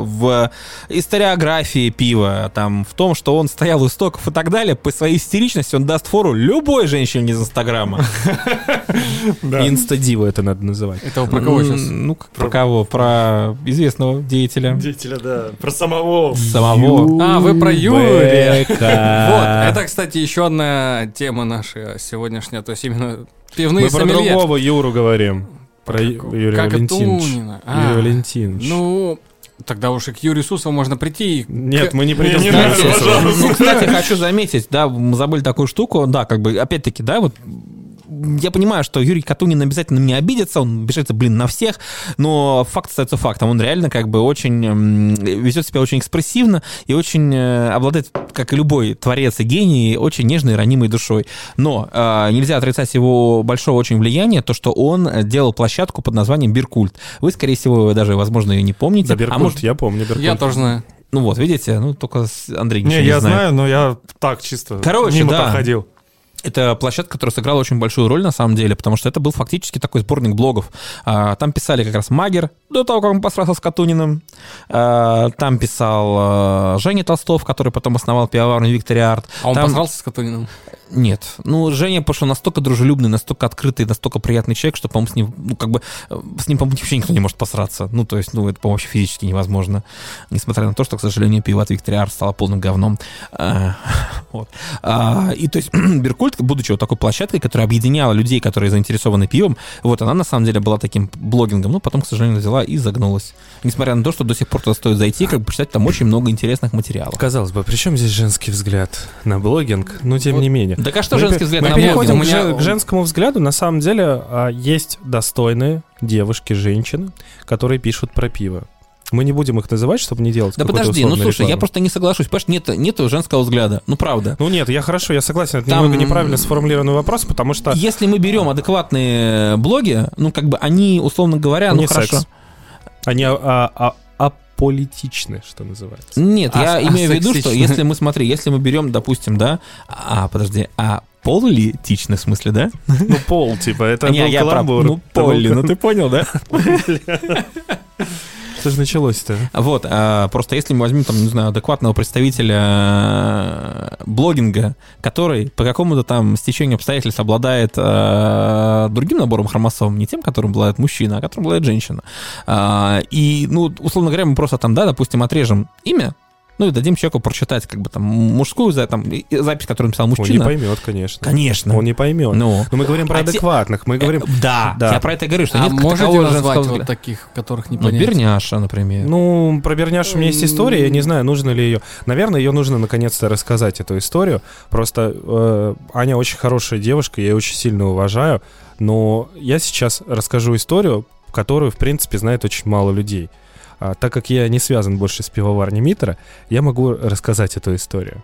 в историографии пива, там, в том, что он стоял у истоков и так далее, по своей истеричности он даст фору любой женщине из Инстаграма. Инстадива это надо называть. Это про кого сейчас? Ну, про кого? Про известного деятеля. Деятеля, да. Про самого. Самого. А, вы про Юрия. Вот, это, кстати, еще одна тема наша сегодняшняя, то есть именно пивные Мы про другого Юру говорим. Про Ю- Юрия Валентиновича. А, Юрий Валентинович. Ну, тогда уж и к Юрию Сусову можно прийти. и Нет, к- мы не придем не к Юрию Сусову. Ну, кстати, хочу заметить, да, мы забыли такую штуку, да, как бы, опять-таки, да, вот я понимаю, что Юрий Катунин обязательно меня обидится, он обижается, блин, на всех, но факт остается фактом. Он реально как бы очень м, ведет себя очень экспрессивно и очень э, обладает, как и любой творец и гений, очень нежной и ранимой душой. Но э, нельзя отрицать его большого очень влияния, то, что он делал площадку под названием Биркульт. Вы, скорее всего, даже, возможно, ее не помните. Да, а Беркут, может, я помню Беркут. Я тоже знаю. ну вот, видите, ну только с- Андрей ничего Не, не, я знает. знаю, но я так чисто Короче, мимо да. проходил. Это площадка, которая сыграла очень большую роль на самом деле, потому что это был фактически такой сборник блогов. А, Там писали как раз Магер, до того, как он посрался с Катуниным. А, Там писал а, Женя Толстов, который потом основал пивоварню Виктори Арт. А он Там- посрался с Катуниным? Нет. Ну, Женя, потому что настолько дружелюбный, настолько открытый, настолько приятный человек, что, по-моему, с ним, ну, как бы, с ним, по-моему, вообще никто не может посраться. Ну, то есть, ну, это, по-моему, вообще физически невозможно. Несмотря на то, что, к сожалению, пиво от Виктори Арт стало полным говном. Вот. И, то есть, Беркульт, будучи вот такой площадкой, которая объединяла людей, которые заинтересованы пивом, вот, она, на самом деле, была таким блогингом, ну, потом, к сожалению, взяла и загнулась. Несмотря на то, что до сих пор туда стоит зайти, как бы, почитать там очень много интересных материалов. Казалось бы, при чем здесь женский взгляд на блогинг? Но тем Вот не менее. Да а что Мы женский взгляд мы на переходим блогинг? к, У меня- к женскому взгляду. На самом деле а, есть достойные девушки, женщины, которые пишут про пиво. Мы не будем их называть, чтобы не делать Да подожди, ну слушай, я рекламы. просто не соглашусь. Понимаешь, нет, нету женского взгляда. Ну правда. Ну нет, я хорошо, я согласен, это Там- немного неправильно сформулированный вопрос, потому что... Если мы берем адекватные блоги, ну как бы они, условно говоря, ну не хорошо. секс. Они а, а- а- аполитичны, что называется. Нет, я А- имею в виду, что если мы, смотри, если мы берем, допустим, да, а, подожди, а полулитичны в смысле, да? Ну, пол, типа, это Не, был я прав. каламбур. Ну, Это был поли, ну ты понял, да? Что же началось-то? Вот, а, просто если мы возьмем, там, не знаю, адекватного представителя э, блогинга, который по какому-то там стечению обстоятельств обладает э, другим набором хромосом, не тем, которым обладает мужчина, а которым обладает женщина. А, и, ну, условно говоря, мы просто там, да, допустим, отрежем имя, ну и дадим человеку прочитать, как бы там, мужскую за- там, запись, которую написал Он не мужчина. поймет, конечно. Конечно. Он не поймет. Ну, Но мы говорим про А те- адекватных, мы говорим... Э, да, да. я про это говорю, что А нет можете назвать женского вот взгляда. таких, которых не Ну, понять? Берняша, например. Ну, про Берняш у меня есть история, я не знаю, нужно ли ее. Наверное, ее нужно наконец-то рассказать, эту историю. Просто э, Аня очень хорошая девушка, я ее очень сильно уважаю, но я сейчас расскажу историю, которую, в принципе, знает очень мало людей. А, так как я не связан больше с пивоварней Митра, я могу рассказать эту историю.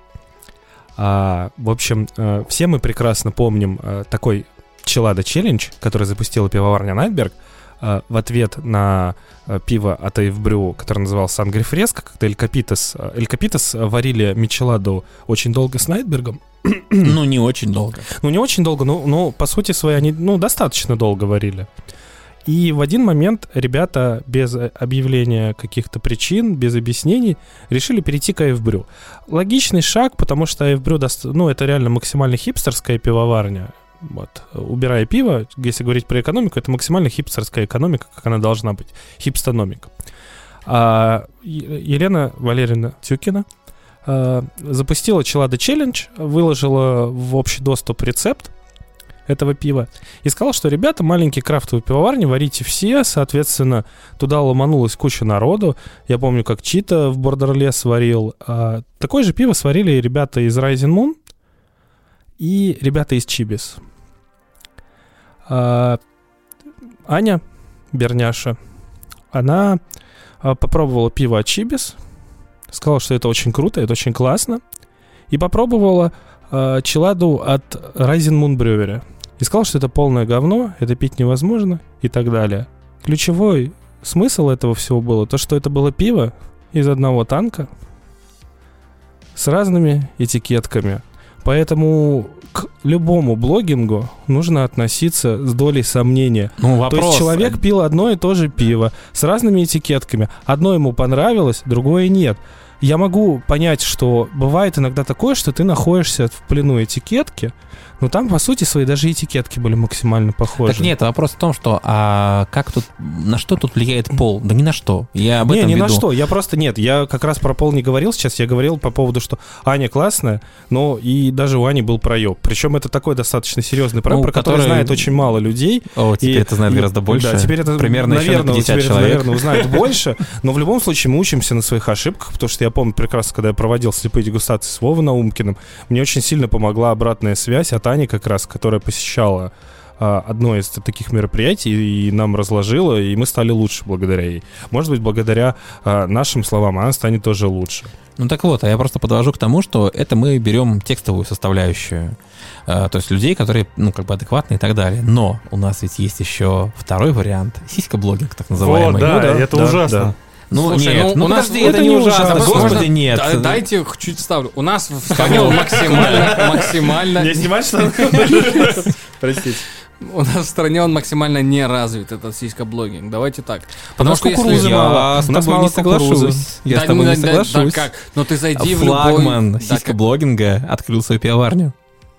А, в общем, э, все мы прекрасно помним э, такой Челада челлендж, который запустила пивоварня Knightberg, э, в ответ на э, пиво от AF Brew, которое называлось Сангри Фреско, когда El Copitas, El Copitas варили Мичеладу очень долго с Knightberg'ом. Ну, не очень долго. Ну, не очень долго, но, но по сути своей они, ну, достаточно долго варили. И в один момент ребята без э, объявления каких-то причин, без объяснений, решили перейти к Эйвбрю. Логичный шаг, потому что Эйвбрю, даст, ну, это реально максимально хипстерская пивоварня. Вот. Убирая пиво, если говорить про экономику, это максимально хипстерская экономика, как она должна быть. Хипстономика. А Елена Валерьевна Тюкина а, запустила Челада челлендж, выложила в общий доступ рецепт этого пива и сказала, что ребята, маленькие крафтовые пивоварни, варите все, соответственно, туда ломанулась куча народу. Я помню, как Чита в Бордерлес варил. А, такое же пиво сварили ребята из Rising Moon и ребята из Чибис. А, Аня Берняша, она а, попробовала пиво от Чибис, сказала, что это очень круто, это очень классно, и попробовала э, челаду от Rising Moon Brewery. И сказал, что это полное говно, это пить невозможно и так далее. Ключевой смысл этого всего было то, что это было пиво из одного танка с разными этикетками. Поэтому к любому блогингу нужно относиться с долей сомнения. Ну, То вопрос. есть человек пил одно и то же пиво с разными этикетками. Одно ему понравилось, другое нет. Я могу понять, что бывает иногда такое, что ты находишься в плену этикетки, но там, по сути, свои даже этикетки были максимально похожи. Так нет, вопрос в том, что а как тут, на что тут влияет пол? Да ни на что. Я об не, этом на веду. что. Я просто нет. Я как раз про пол не говорил сейчас. Я говорил по поводу, что Аня классная, но и даже у Ани был проеб. Причем это такой достаточно серьезный проеб, Ну, про который, который- знает очень мало людей. О, теперь И- это знает и- гораздо больше. Да, теперь это, Примерно еще на наверное, 50 теперь это, человек. наверное, узнают больше. Но в любом случае мы учимся на своих ошибках, потому что я помню прекрасно, когда я проводил слепые дегустации с Вовой Наумкиным, мне очень сильно помогла обратная связь от Ани как раз, которая посещала а, одно из таких мероприятий и нам разложила, и мы стали лучше благодаря ей. Может быть, благодаря а, нашим словам она станет тоже лучше. Ну так вот, а я просто подвожу к тому, что это мы берем текстовую составляющую. А, то есть людей, которые, ну, как бы адекватные и так далее. Но у нас ведь есть еще второй вариант. Сиська-блогинг, так называемый. Вот, да, Ну да, это да, ужасно. да. Ну, Слушай, нет, ну, ну, у нас- подожди, ну, это, это не не ужасно. ужасно. Господи, Можно- нет. Да- дайте чуть ставлю. У нас в стране он максимально, максимально, снимать что Простите. у нас в стране он максимально не развит этот сиська-блогинг. Давайте так. нас кукурузы Я мало. с тобой мало не соглашусь. Я с тобой ну, не да, да, соглашусь. как? Ну ты зайди в Флагман любой... Да, сиська-блогинга открыл свою пивоварню.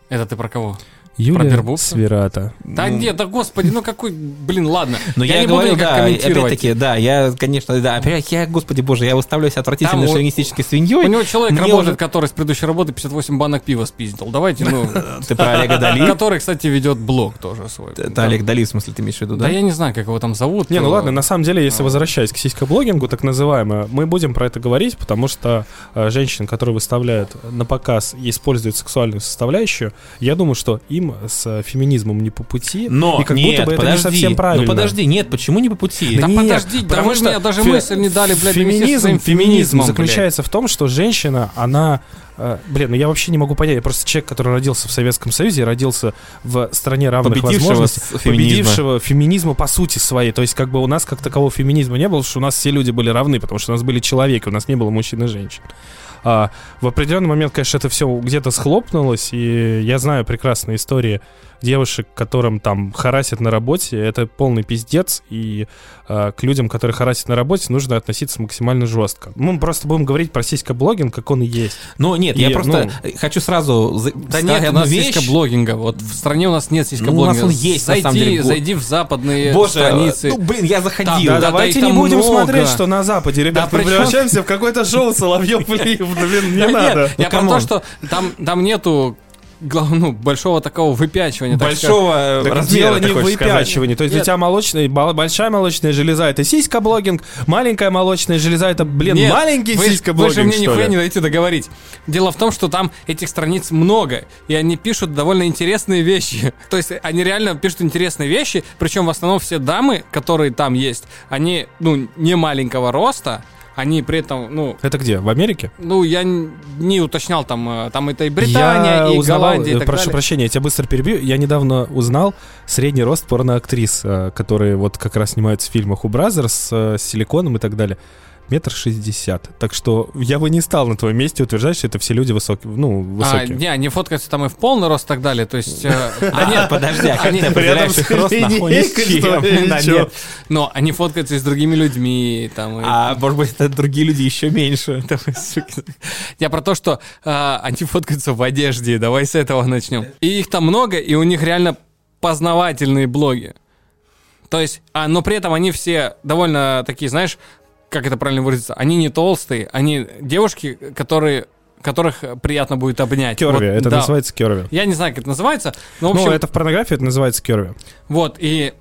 Это ты про кого? Юлия? Сверата. Да Ну. нет, да господи, ну какой, блин, ладно. Но я, не говорю, буду да, опять-таки, да, я, конечно, да, опять, я, господи боже, я выставляюсь отвратительной Там у- шовинистической У свиньей. него человек Мне работает, уже- который с предыдущей работы 58 банок пива спиздил. Давайте, ну... Ты про Олега Дали? Который, кстати, ведет блог тоже свой. Это Да. Олег Дали, в смысле, ты имеешь в виду, Да да? я не знаю, как его там зовут. Не, ну Э, ладно, на самом деле, если возвращаясь к сиськоблогингу, так называемое, мы будем про это говорить, потому что э, женщин, которые выставляют на показ и используют сексуальную составляющую, я думаю, что им с э, феминизмом не по пути, Но и как нет, будто бы это подожди, не совсем правильно. Ну подожди, нет, почему не по пути? Да нет, подожди, потому что мне даже фе- мысль не дали, блядь, феминизм, феминизм заключается в том, что женщина, она э, Блин, ну я вообще не могу понять. Я просто человек, который родился в Советском Союзе, родился в стране равных Победившего возможностей, феминизма. победившего феминизма по сути своей. То есть как бы у нас как такового феминизма не было, потому что у нас все люди были равны, потому что у нас были человеки, у нас не было мужчин и женщин. А, в определенный момент, конечно, это все где-то схлопнулось, и я знаю прекрасные истории девушек, которым там харасят на работе, это полный пиздец, и а, к людям, которые харасят на работе, нужно относиться максимально жестко. Мы просто будем говорить про сиська-блогинг, как он и есть. Ну нет, И, я просто ну, хочу сразу за- Да нет, у нас вещь. сиська-блогинга. Вот в стране у нас нет Ну, у нас он есть, на зайди, самом деле, зайди в западные Боже, страницы. ну блин, я заходил. Да, Да, да, давайте не там будем много. смотреть, что на Западе, ребят, Да мы причем- превращаемся в какое-то шоу Соловьев Блин, не надо. Я Ну, про то, что там, там нету гла- ну, большого такого выпячивания. Большого э, Так размера, дело ты не в хочешь сказать. выпячивании. То есть Нет. у тебя молочная, большая молочная железа это сиська-блогинг, маленькая молочная железа это, блин, Нет, маленький вы, вы же мне нихуя не дайте договорить. Дело в том, что там этих страниц много, и они пишут довольно интересные вещи. То есть они реально пишут интересные вещи, причем в основном все дамы, которые там есть, они, ну, не маленького роста, они при этом, ну, Это где? В Америке? ну, я не уточнял, там, э, там это и Британия, я и узнавал, Голландия, и э, так прошу далее. прощения, я тебя быстро перебью. Я недавно узнал средний рост порноактрис, э, которые вот как раз снимаются в фильмах у Brazzers с силиконом и так далее. Метр шестьдесят. Так что я бы не стал на твоем месте утверждать, что это все люди высокие. Ну, А, высокие. не, они фоткаются там и в полный рост и так далее, то есть... э, Да нет, подожди, а как Они ты при определяешь их рост на. Но они фоткаются и с другими людьми, там, и- А может быть, это другие люди еще меньше. Я про то, что а, они фоткаются в одежде. Давай с этого начнем. И их там много, и у них реально познавательные блоги. То есть, а, но при этом они все довольно такие, знаешь, как это правильно выразиться, они не толстые, они девушки, которые, которых приятно будет обнять. Керви, Вот, это да. называется керви. Я не знаю, как это называется, но, в Ну, общем, это в порнографии это называется керви. вот, и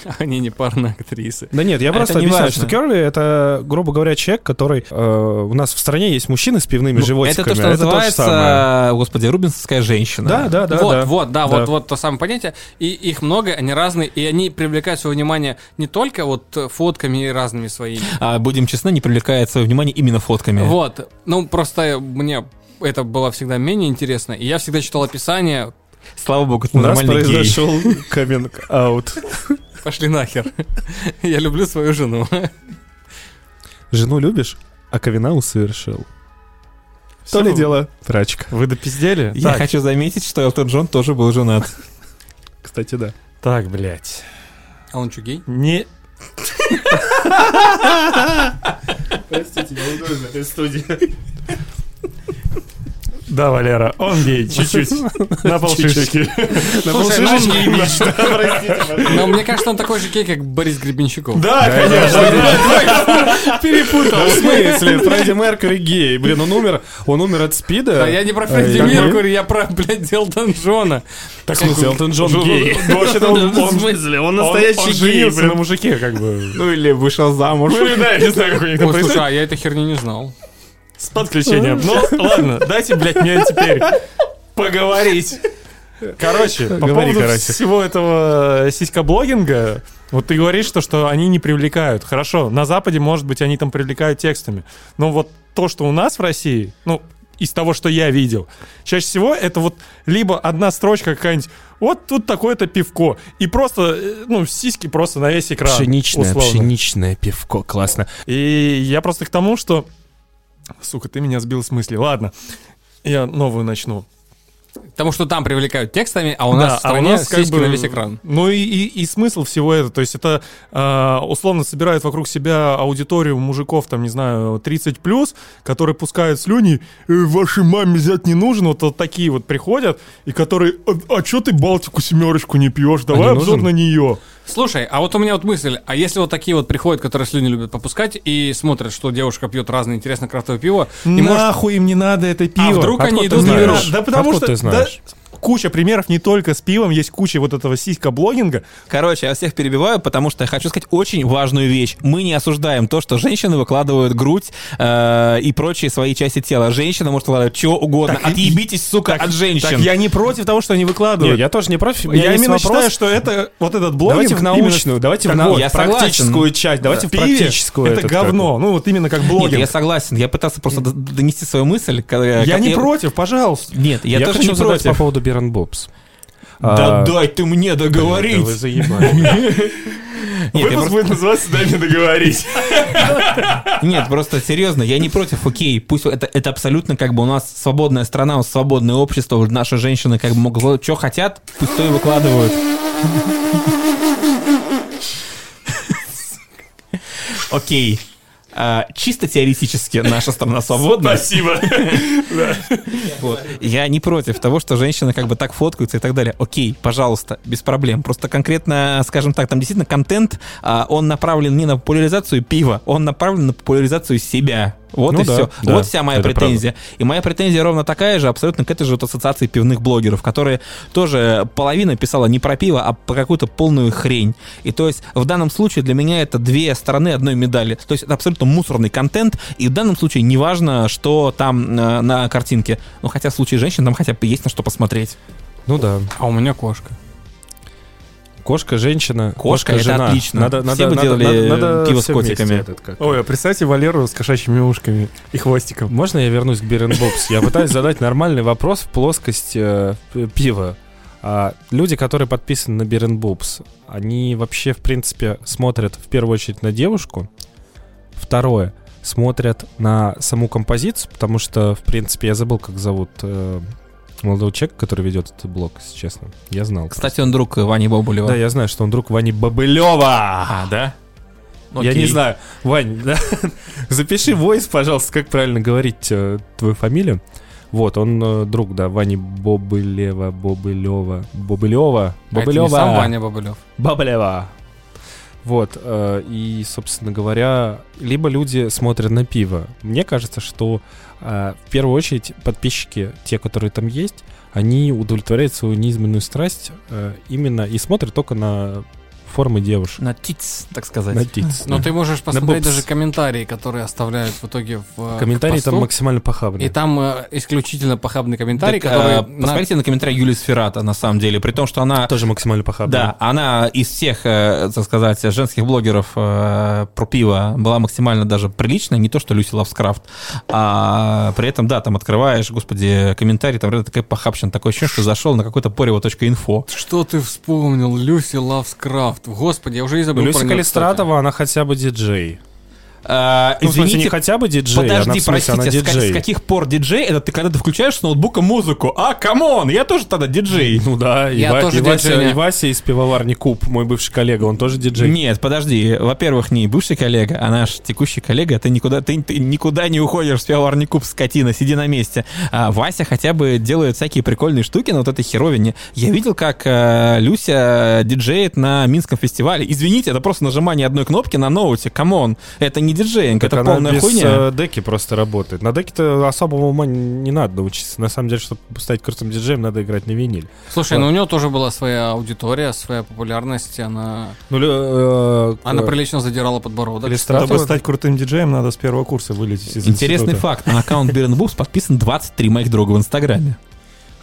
они не порноактрисы. Да нет, я Это просто не объясняю, важно. что керви это, грубо говоря, человек, который э, у нас в стране есть мужчины с пивными Ну, животиками. Это то, что называется, господи, рубинсовская женщина. Да, да, да. вот, да. вот, да, Да. вот, вот то самое понятие. И их много, они разные, и они привлекают свое внимание не только вот фотками и разными своими. А, будем честны, не привлекает свое внимание именно фотками. Вот. Ну, просто мне это было всегда менее интересно, и я всегда читал описание, Слава богу, ты У нас нормальный произошел каминг-аут. Пошли нахер. Я люблю свою жену. Жену любишь, а Кавинау совершил. Всё, То ли дело прачка. Вы допиздели? Я так, хочу заметить, что Элтон Джон тоже был женат. Кстати, да. так, блядь. А он что, гей? Не... Простите, неудобно этой студии. Да, Валера, он гей, чуть-чуть. На полшишечки. На ну полшишечки он- да, простите. Но мне кажется, он такой же гей, как Борис Гребенщиков. Да, конечно. Перепутал. В смысле? Фредди Меркьюри гей. Блин, он умер. Он умер от спида. А я не про Фредди Э, Меркьюри, я про, блядь, Элтон Джона. Так, в смысле, Элтон Джон гей. Ну, он- В он- смысле? Он Он настоящий он гей, женился на мужике, как бы. Ну или вышел замуж. Ну, да, я не знаю, как у них там слушай, а я этой херни не знал. С подключением. Ну, ладно, дайте, блядь, мне теперь поговорить. Короче, по Говори, поводу короче. всего этого сиськоблогинга, вот ты говоришь, что, что они не привлекают. Хорошо, на Западе, может быть, они там привлекают текстами. Но вот то, что у нас в России, ну, из того, что я видел, чаще всего это вот либо одна строчка какая-нибудь, вот тут такое-то пивко, и просто, э, ну, сиськи просто на весь экран. Пшеничное, условно. пшеничное пивко. Классно. И я просто к тому, что... Сука, ты меня сбил с мысли. Ладно, я новую начну. Потому что там привлекают текстами, а у Да, нас в стране как сиськи бы- на весь экран. Ну и, и- и смысл всего этого, то есть это э, условно собирает вокруг себя аудиторию мужиков, там, не знаю, 30 плюс, которые пускают слюни, «Э, вашей маме взять не нужен, вот, вот такие вот приходят, и которые, а, а чё ты Балтику семерочку не пьешь, давай не обзор нужен? на нее. Слушай, а вот у меня вот мысль, а если вот такие вот приходят, которые слюни любят попускать и смотрят, что девушка пьет разное интересное крафтовое пиво, и может... Нахуй им не надо это пиво. А вдруг они Откуда идут на знаешь? вирус? Да потому Откуда что ты знаешь? да, куча примеров не только с пивом, есть куча вот этого сиська-блогинга. Короче, я всех перебиваю, потому что я хочу сказать очень важную вещь. Мы не осуждаем то, что женщины выкладывают грудь э, и прочие свои части тела. Женщина может выкладывать чего угодно. Так, Отъебитесь, сука, от женщин. Так я не против того, что они выкладывают. я тоже не против. Я именно вопрос. считаю, что это вот этот блогинг... Давайте в научную, давайте в Так нау- вот, я согласен. практическую часть, давайте в практическую. это говно. Ну вот именно как Нет, блогинг. я согласен. Я пытался просто донести свою мысль. Я не против, пожалуйста. Нет, я, Я, тоже хочу не против. по поводу Берн Бобс. Да А, дай ты мне договорить. да вы заебали. Нет, Выпуск просто- будет называться «Дай мне договорить». Нет, просто серьезно, я не против, окей, пусть это, это абсолютно как бы у нас свободная страна, у нас свободное общество, наши женщины как бы могут, что хотят, пусть то и выкладывают. Окей. А, чисто теоретически наша страна свободна. Спасибо. Вот. Я не против того, что женщины как бы так фоткаются и так далее. Окей, пожалуйста, без проблем. Просто конкретно, скажем так, там действительно контент, а, он направлен не на популяризацию пива, он направлен на популяризацию себя. Вот Ну и да, все. да, вот вся моя претензия. И моя претензия ровно такая же, абсолютно к этой же вот ассоциации пивных блогеров, которые тоже половина писала не про пиво, а про какую-то полную хрень. И то есть в данном случае для меня это две стороны одной медали. То есть это абсолютно мусорный контент, и в данном случае неважно, что там э, на картинке. Ну хотя в случае женщин там хотя бы есть на что посмотреть. Ну да. А у меня кошка. Кошка, женщина, Кошка, это жена. отлично. Надо, Все надо, бы надо, делали надо, надо пиво с все котиками. этот как. Ой, а представьте Валеру с кошачьими ушками и хвостиком. Можно я вернусь к Берн Бобс? Я пытаюсь задать нормальный вопрос в плоскость э, пива. А люди, которые подписаны на Берн Бобс, они вообще, в принципе, смотрят в первую очередь на девушку. Второе, смотрят на саму композицию, потому что, в принципе, я забыл, как зовут э, молодого человека, который ведет этот блог, если честно. Я знал. Кстати, он друг Вани Бобулева. Да, я знаю, что он друг Вани Бобылева. А, да? Я Окей. не знаю. Вань, да? запиши войс, пожалуйста, как правильно говорить э, твою фамилию. Вот, он э, друг, да, Вани Бобылева, Бобылева, Бобылева, А это не Бобылева. сам Ваня Бобылев. Бабалева. Вот, э, и, собственно говоря, либо люди смотрят на пиво. Мне кажется, что в первую очередь подписчики, те, которые там есть, они удовлетворяют свою неизменную страсть э, именно и смотрят только на формы девушек. На тиц, так сказать. На тиц, Но да. ты можешь посмотреть даже комментарии, которые оставляют в итоге в э, Комментарии там максимально похабные. И там э, исключительно похабный комментарий, Так, который... э, на- Посмотрите на комментарий Юлии Сферата, на самом деле, при том, что она Тоже максимально похабные. Да, она из всех, э, так сказать, женских блогеров э, про пиво была максимально даже приличная, не то что Люси Лавскрафт, а при этом, да, там открываешь, господи, комментарий, там реально такая похабщина, такое ощущение, что зашел на какой-то порево.инфо. Что ты вспомнил? Люси Лавскрафт. Господи, я уже и забыл Люся про неё, Калистратова, она хотя бы диджей. А, Ну, в смысле, не извините, хотя бы диджей, Подожди, она смысле, простите, с, диджей. с каких пор диджей? Это ты когда ты включаешь с ноутбука музыку. А, come on, я тоже тогда диджей. Ну да, и, Я Ва- тоже и Вася, и Вася из пивоварни Куб, мой бывший коллега, он тоже диджей. Нет, подожди. Во-первых, не бывший коллега, а наш текущий коллега. Ты никуда, ты, ты никуда не уходишь с пивоварни Куб, скотина, сиди на месте. А Вася хотя бы делает всякие прикольные штуки на вот этой херовине. Я видел, как э, Люся диджеет на Минском фестивале. Извините, это просто нажимание одной кнопки на ноуте. Come on, это не диджеинг, Так это она полная без хуйня. э, деки просто работает. На деке-то особого ума не надо научиться. На самом деле, чтобы стать крутым диджеем, надо играть на виниль. Слушай, ну у него тоже была своя аудитория, своя популярность, она, Ну, э, она э, прилично задирала подбородок. Калистратова- Чтобы стать крутым диджеем, надо с первого курса вылететь из Интересный института. факт. На аккаунт Берн Букс подписан 23 моих друга в Инстаграме.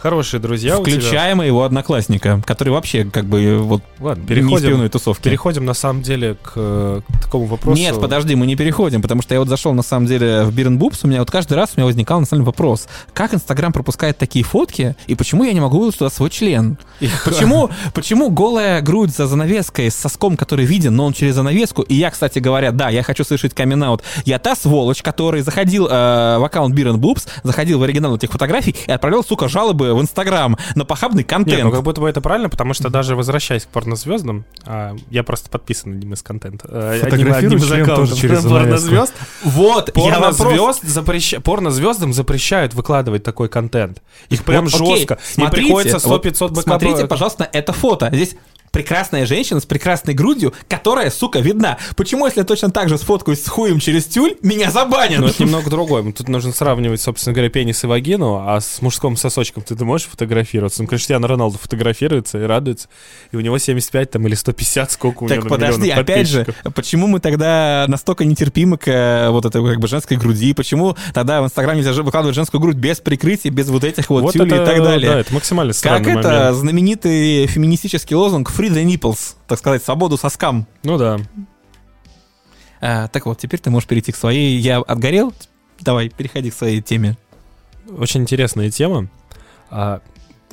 Хорошие друзья. Включая моего одноклассника, который вообще как бы вот Ладно, не переходим, пивной тусовки. переходим на самом деле к, к такому вопросу. Нет, подожди, мы не переходим, потому что я вот зашел на самом деле в Бирн Бубс, у меня вот каждый раз у меня возникал на самом деле вопрос, как Инстаграм пропускает такие фотки, и почему я не могу выложить туда свой член? Почему, почему голая грудь за занавеской с соском, который виден, но он через занавеску, и я, кстати говоря, да, я хочу совершить камин я та сволочь, который заходил э, в аккаунт Бирн Бубс, заходил в оригинал этих фотографий и отправлял, сука, жалобы в Инстаграм на похабный контент. Нет, ну как будто бы это правильно, потому что даже возвращаясь к порнозвездам, а, я просто подписан одним из контента. э, одним- одним из аккаунтов через порнозвезд. Вот, я вопрос... Порнозвезд запреща... Порнозвездам запрещают выкладывать такой контент. Их прям Вот, окей, жестко. И смотрите, приходится вот 100-500 БКБ. Смотрите, пожалуйста, это фото. Здесь прекрасная женщина с прекрасной грудью, которая, сука, видна. Почему, если я точно так же сфоткаюсь с хуем через тюль, меня забанят? Но это немного другое. Тут нужно сравнивать, собственно говоря, пенис и вагину, а с мужским сосочком ты, ты можешь фотографироваться? Ну, Криштиану Роналду фотографируется и радуется. И у него 75 там или 150, сколько у Так него подожди, миллионов опять же, почему мы тогда настолько нетерпимы к э, вот этой как бы женской груди? Почему тогда в Инстаграме нельзя выкладывать женскую грудь без прикрытия, без вот этих вот, тюлей это, и так далее? Да, это максимально как странный это момент. знаменитый феминистический лозунг «Free the nipples», так сказать, свободу соскам. Ну да. А, так вот, теперь ты можешь перейти к своей. Я отгорел? Давай, переходи к своей теме. Очень интересная тема. А,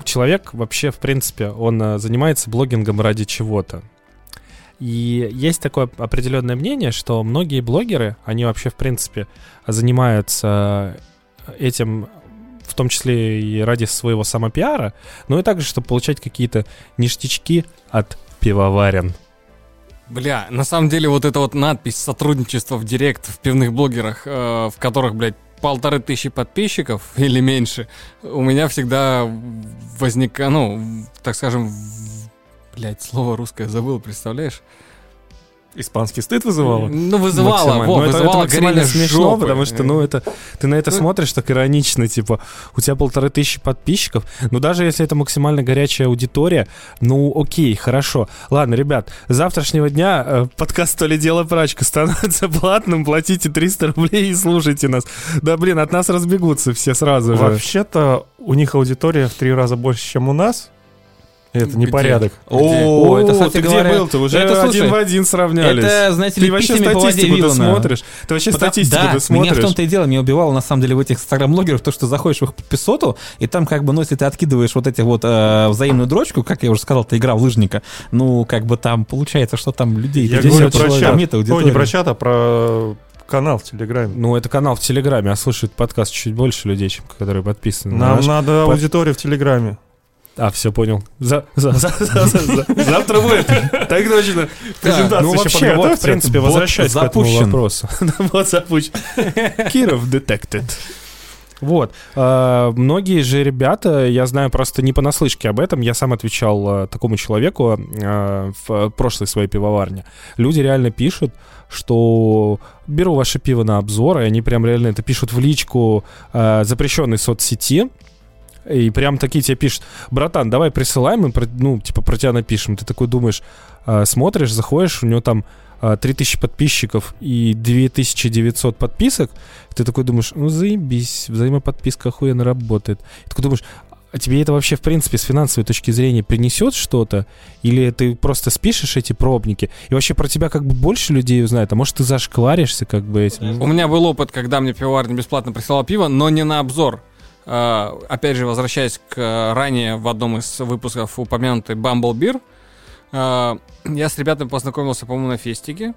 человек вообще, в принципе, он а, занимается блогингом ради чего-то. И есть такое определенное мнение, что многие блогеры, они вообще, в принципе, занимаются этим в том числе и ради своего самопиара, но и также, чтобы получать какие-то ништячки от пивоварен. Бля, на самом деле вот эта вот надпись сотрудничество в директ в пивных блогерах, э, в которых, блядь, полторы тысячи подписчиков или меньше, у меня всегда возникает, ну, так скажем, блядь, слово русское забыл, представляешь? Испанский стыд вызывало? Ну, вызывало, Максимально. во, Ну, это- это вызывало максимально горение смешно, жопы. потому что, ну, это ты на это Ну. смотришь так иронично, типа, у тебя полторы тысячи подписчиков, ну, даже если это максимально горячая аудитория, ну, окей, хорошо. Ладно, ребят, с завтрашнего дня э, подкаст «То ли дело прачка» становится платным, платите 300 рублей и слушайте нас. Да, блин, от нас разбегутся все сразу же. Вообще-то у них аудитория в три раза больше, чем у нас. Это Где? непорядок. О, это, кстати ты говоря, где был-то? Уже это, слушай, один в один сравнялись. Это, знаете ли, Ты вообще статистику ты смотришь? Ты вообще Потому- статистику да, ты смотришь? меня в том-то и дело, меня убивало на самом деле в этих инстаграм-блогерах то, что заходишь в их подписоту, и там как бы, ну, если ты откидываешь вот эти вот э, взаимную дрочку, как я уже сказал, ты игра в лыжника, ну, как бы там получается, что там людей... Я 50 говорю про чат. там нет не про чат, а про канал в Телеграме. Ну, это канал в Телеграме, а слушают подкаст чуть больше людей, чем которые подписаны. на Нам наш. надо под- аудиторию в Телеграме. А, все, понял. За- за- за- за- за- за- Завтра будет. Так точно. Ну, еще вообще, вот, в принципе, возвращаясь к этому вопросу. Вот запущен. Киров detected. Вот. А, Многие же ребята, я знаю просто не понаслышке об этом, я сам отвечал а, такому человеку а, в прошлой своей пивоварне. Люди реально пишут, что беру ваше пиво на обзор, и они прям реально это пишут в личку запрещенной соцсети, и прям такие тебе пишут, братан, давай присылай, мы, ну, типа, про тебя напишем. Ты такой думаешь, а, смотришь, заходишь, у него там а, 3000 подписчиков и 2900 подписок, ты такой думаешь, ну, заебись, взаимоподписка охуенно работает. И такой думаешь, а тебе это вообще, в принципе, с финансовой точки зрения принесет что-то? Или ты просто спишешь эти пробники? И вообще про тебя как бы больше людей узнает, а может ты зашкваришься как бы этим? У меня был опыт, когда мне пивоварня бесплатно присылала пиво, но не на обзор. А, опять же, возвращаясь к э, ранее в одном из выпусков упомянутой а, я с ребятами познакомился, по-моему, на фестике.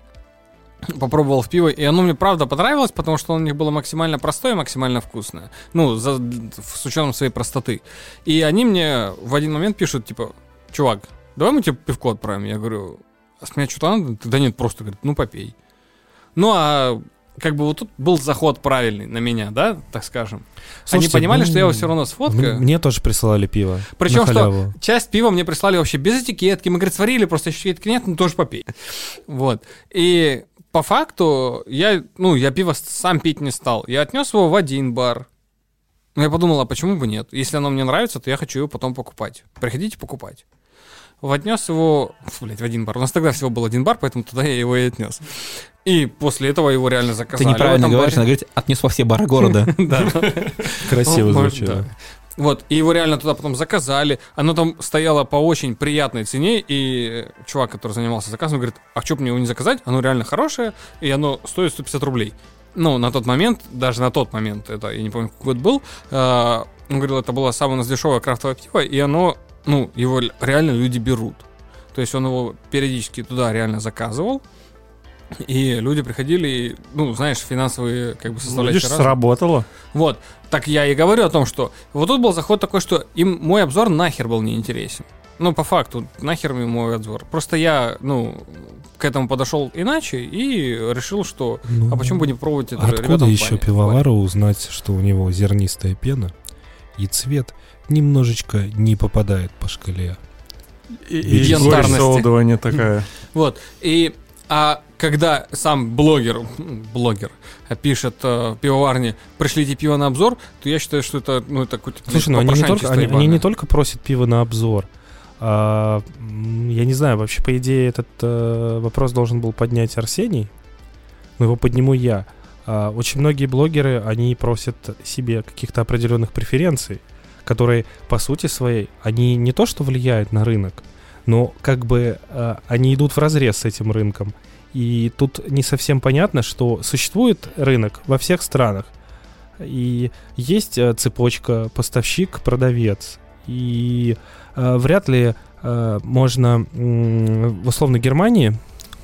Попробовал в пиво, и оно мне правда понравилось, потому что оно у них было максимально простое, максимально вкусное. Ну, за- с учетом своей простоты. И они мне в один момент пишут, типа, чувак, давай мы тебе пивко отправим. Я говорю, а с меня что-то надо? Да нет, просто, говорит, ну попей. Ну, а как бы вот тут был заход правильный на меня, да, так скажем. Они Слушайте, понимали, ну, что я его все равно сфоткаю. Мне тоже присылали пиво. Причем, что часть пива мне прислали вообще без этикетки. Мы, говорит, сварили, просто этикетки нет, ну тоже попей. Вот. И по факту я, ну, я пиво сам пить не стал. Я отнес его в один бар. Ну, я подумал, а почему бы нет? Если оно мне нравится, то я хочу его потом покупать. Приходите покупать. Отнес его, фу, блядь, в один бар. У нас тогда всего был один бар, поэтому туда я его и отнес. И после этого его реально Ты заказали. неправильно в этом говоришь, баре. надо говорить, отнес во все бары города. Да. Красиво звучит. Вот, и его реально туда потом заказали. Оно там стояло по очень приятной цене, и чувак, который занимался заказом, говорит, а что мне его не заказать? Оно реально хорошее, и оно стоит 150 рублей. Ну, на тот момент, даже на тот момент, это, я не помню, какой год был, э, он говорил, это было самое у нас дешевое крафтовое пиво, и оно, ну, его реально люди берут. То есть он его периодически туда реально заказывал, и люди приходили, и, ну, знаешь, финансовые как бы составляющие Видишь, сработало. Вот. Так я и говорю о том, что вот тут был заход такой, что им мой обзор нахер был не интересен. Ну, по факту, нахер мне мой обзор. Просто я, ну, к этому подошел иначе и решил, что Ну, а почему бы не пробовать это Откуда еще пивовару узнать, что у него зернистая пена и цвет немножечко не попадает по шкале? И, И янтарности. такая. Вот. И а когда сам блогер, блогер э, пишет э, пивоварне, пришлите пиво на обзор, то я считаю, что это, ну, это какой-то Слушай, ну они не, только, они, они не только просят пиво на обзор. А, я не знаю, вообще, по идее, этот э, вопрос должен был поднять Арсений, но его подниму я. А, очень многие блогеры, они просят себе каких-то определенных преференций, которые, по сути своей, они не то что влияют на рынок, но как бы э, они идут в разрез с этим рынком. И тут не совсем понятно, что существует рынок во всех странах. И есть э, цепочка поставщик-продавец. И э, вряд ли э, можно м, в условной Германии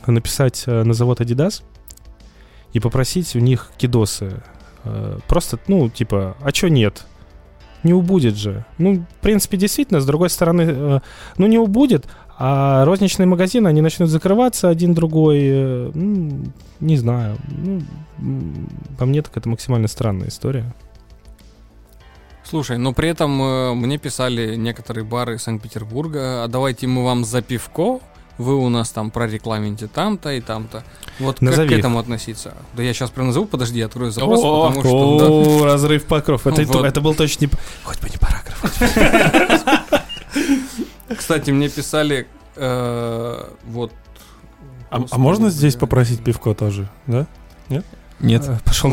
написать э, на завод Adidas и попросить у них кидосы. Э, просто, ну, типа, а чё нет? Не убудет же. Ну, в принципе, действительно, с другой стороны, э, ну, не убудет, а розничные магазины, они начнут закрываться один другой. э, ну, не знаю. Ну, по мне, так это максимально странная история. Слушай, но при этом э, мне писали некоторые бары Санкт-Петербурга, а давайте мы вам за пивко, вы у нас там прорекламите там-то и там-то. Вот Назови как к этому относиться? Да я сейчас прям назову, подожди, я открою запрос, О, потому что... да. о, разрыв покров. Это, Вот. это был точно не... Хоть бы не параграф. Кстати, мне писали э, вот... А, а можно здесь попросить пивко тоже, да? Нет. Э, Пошел.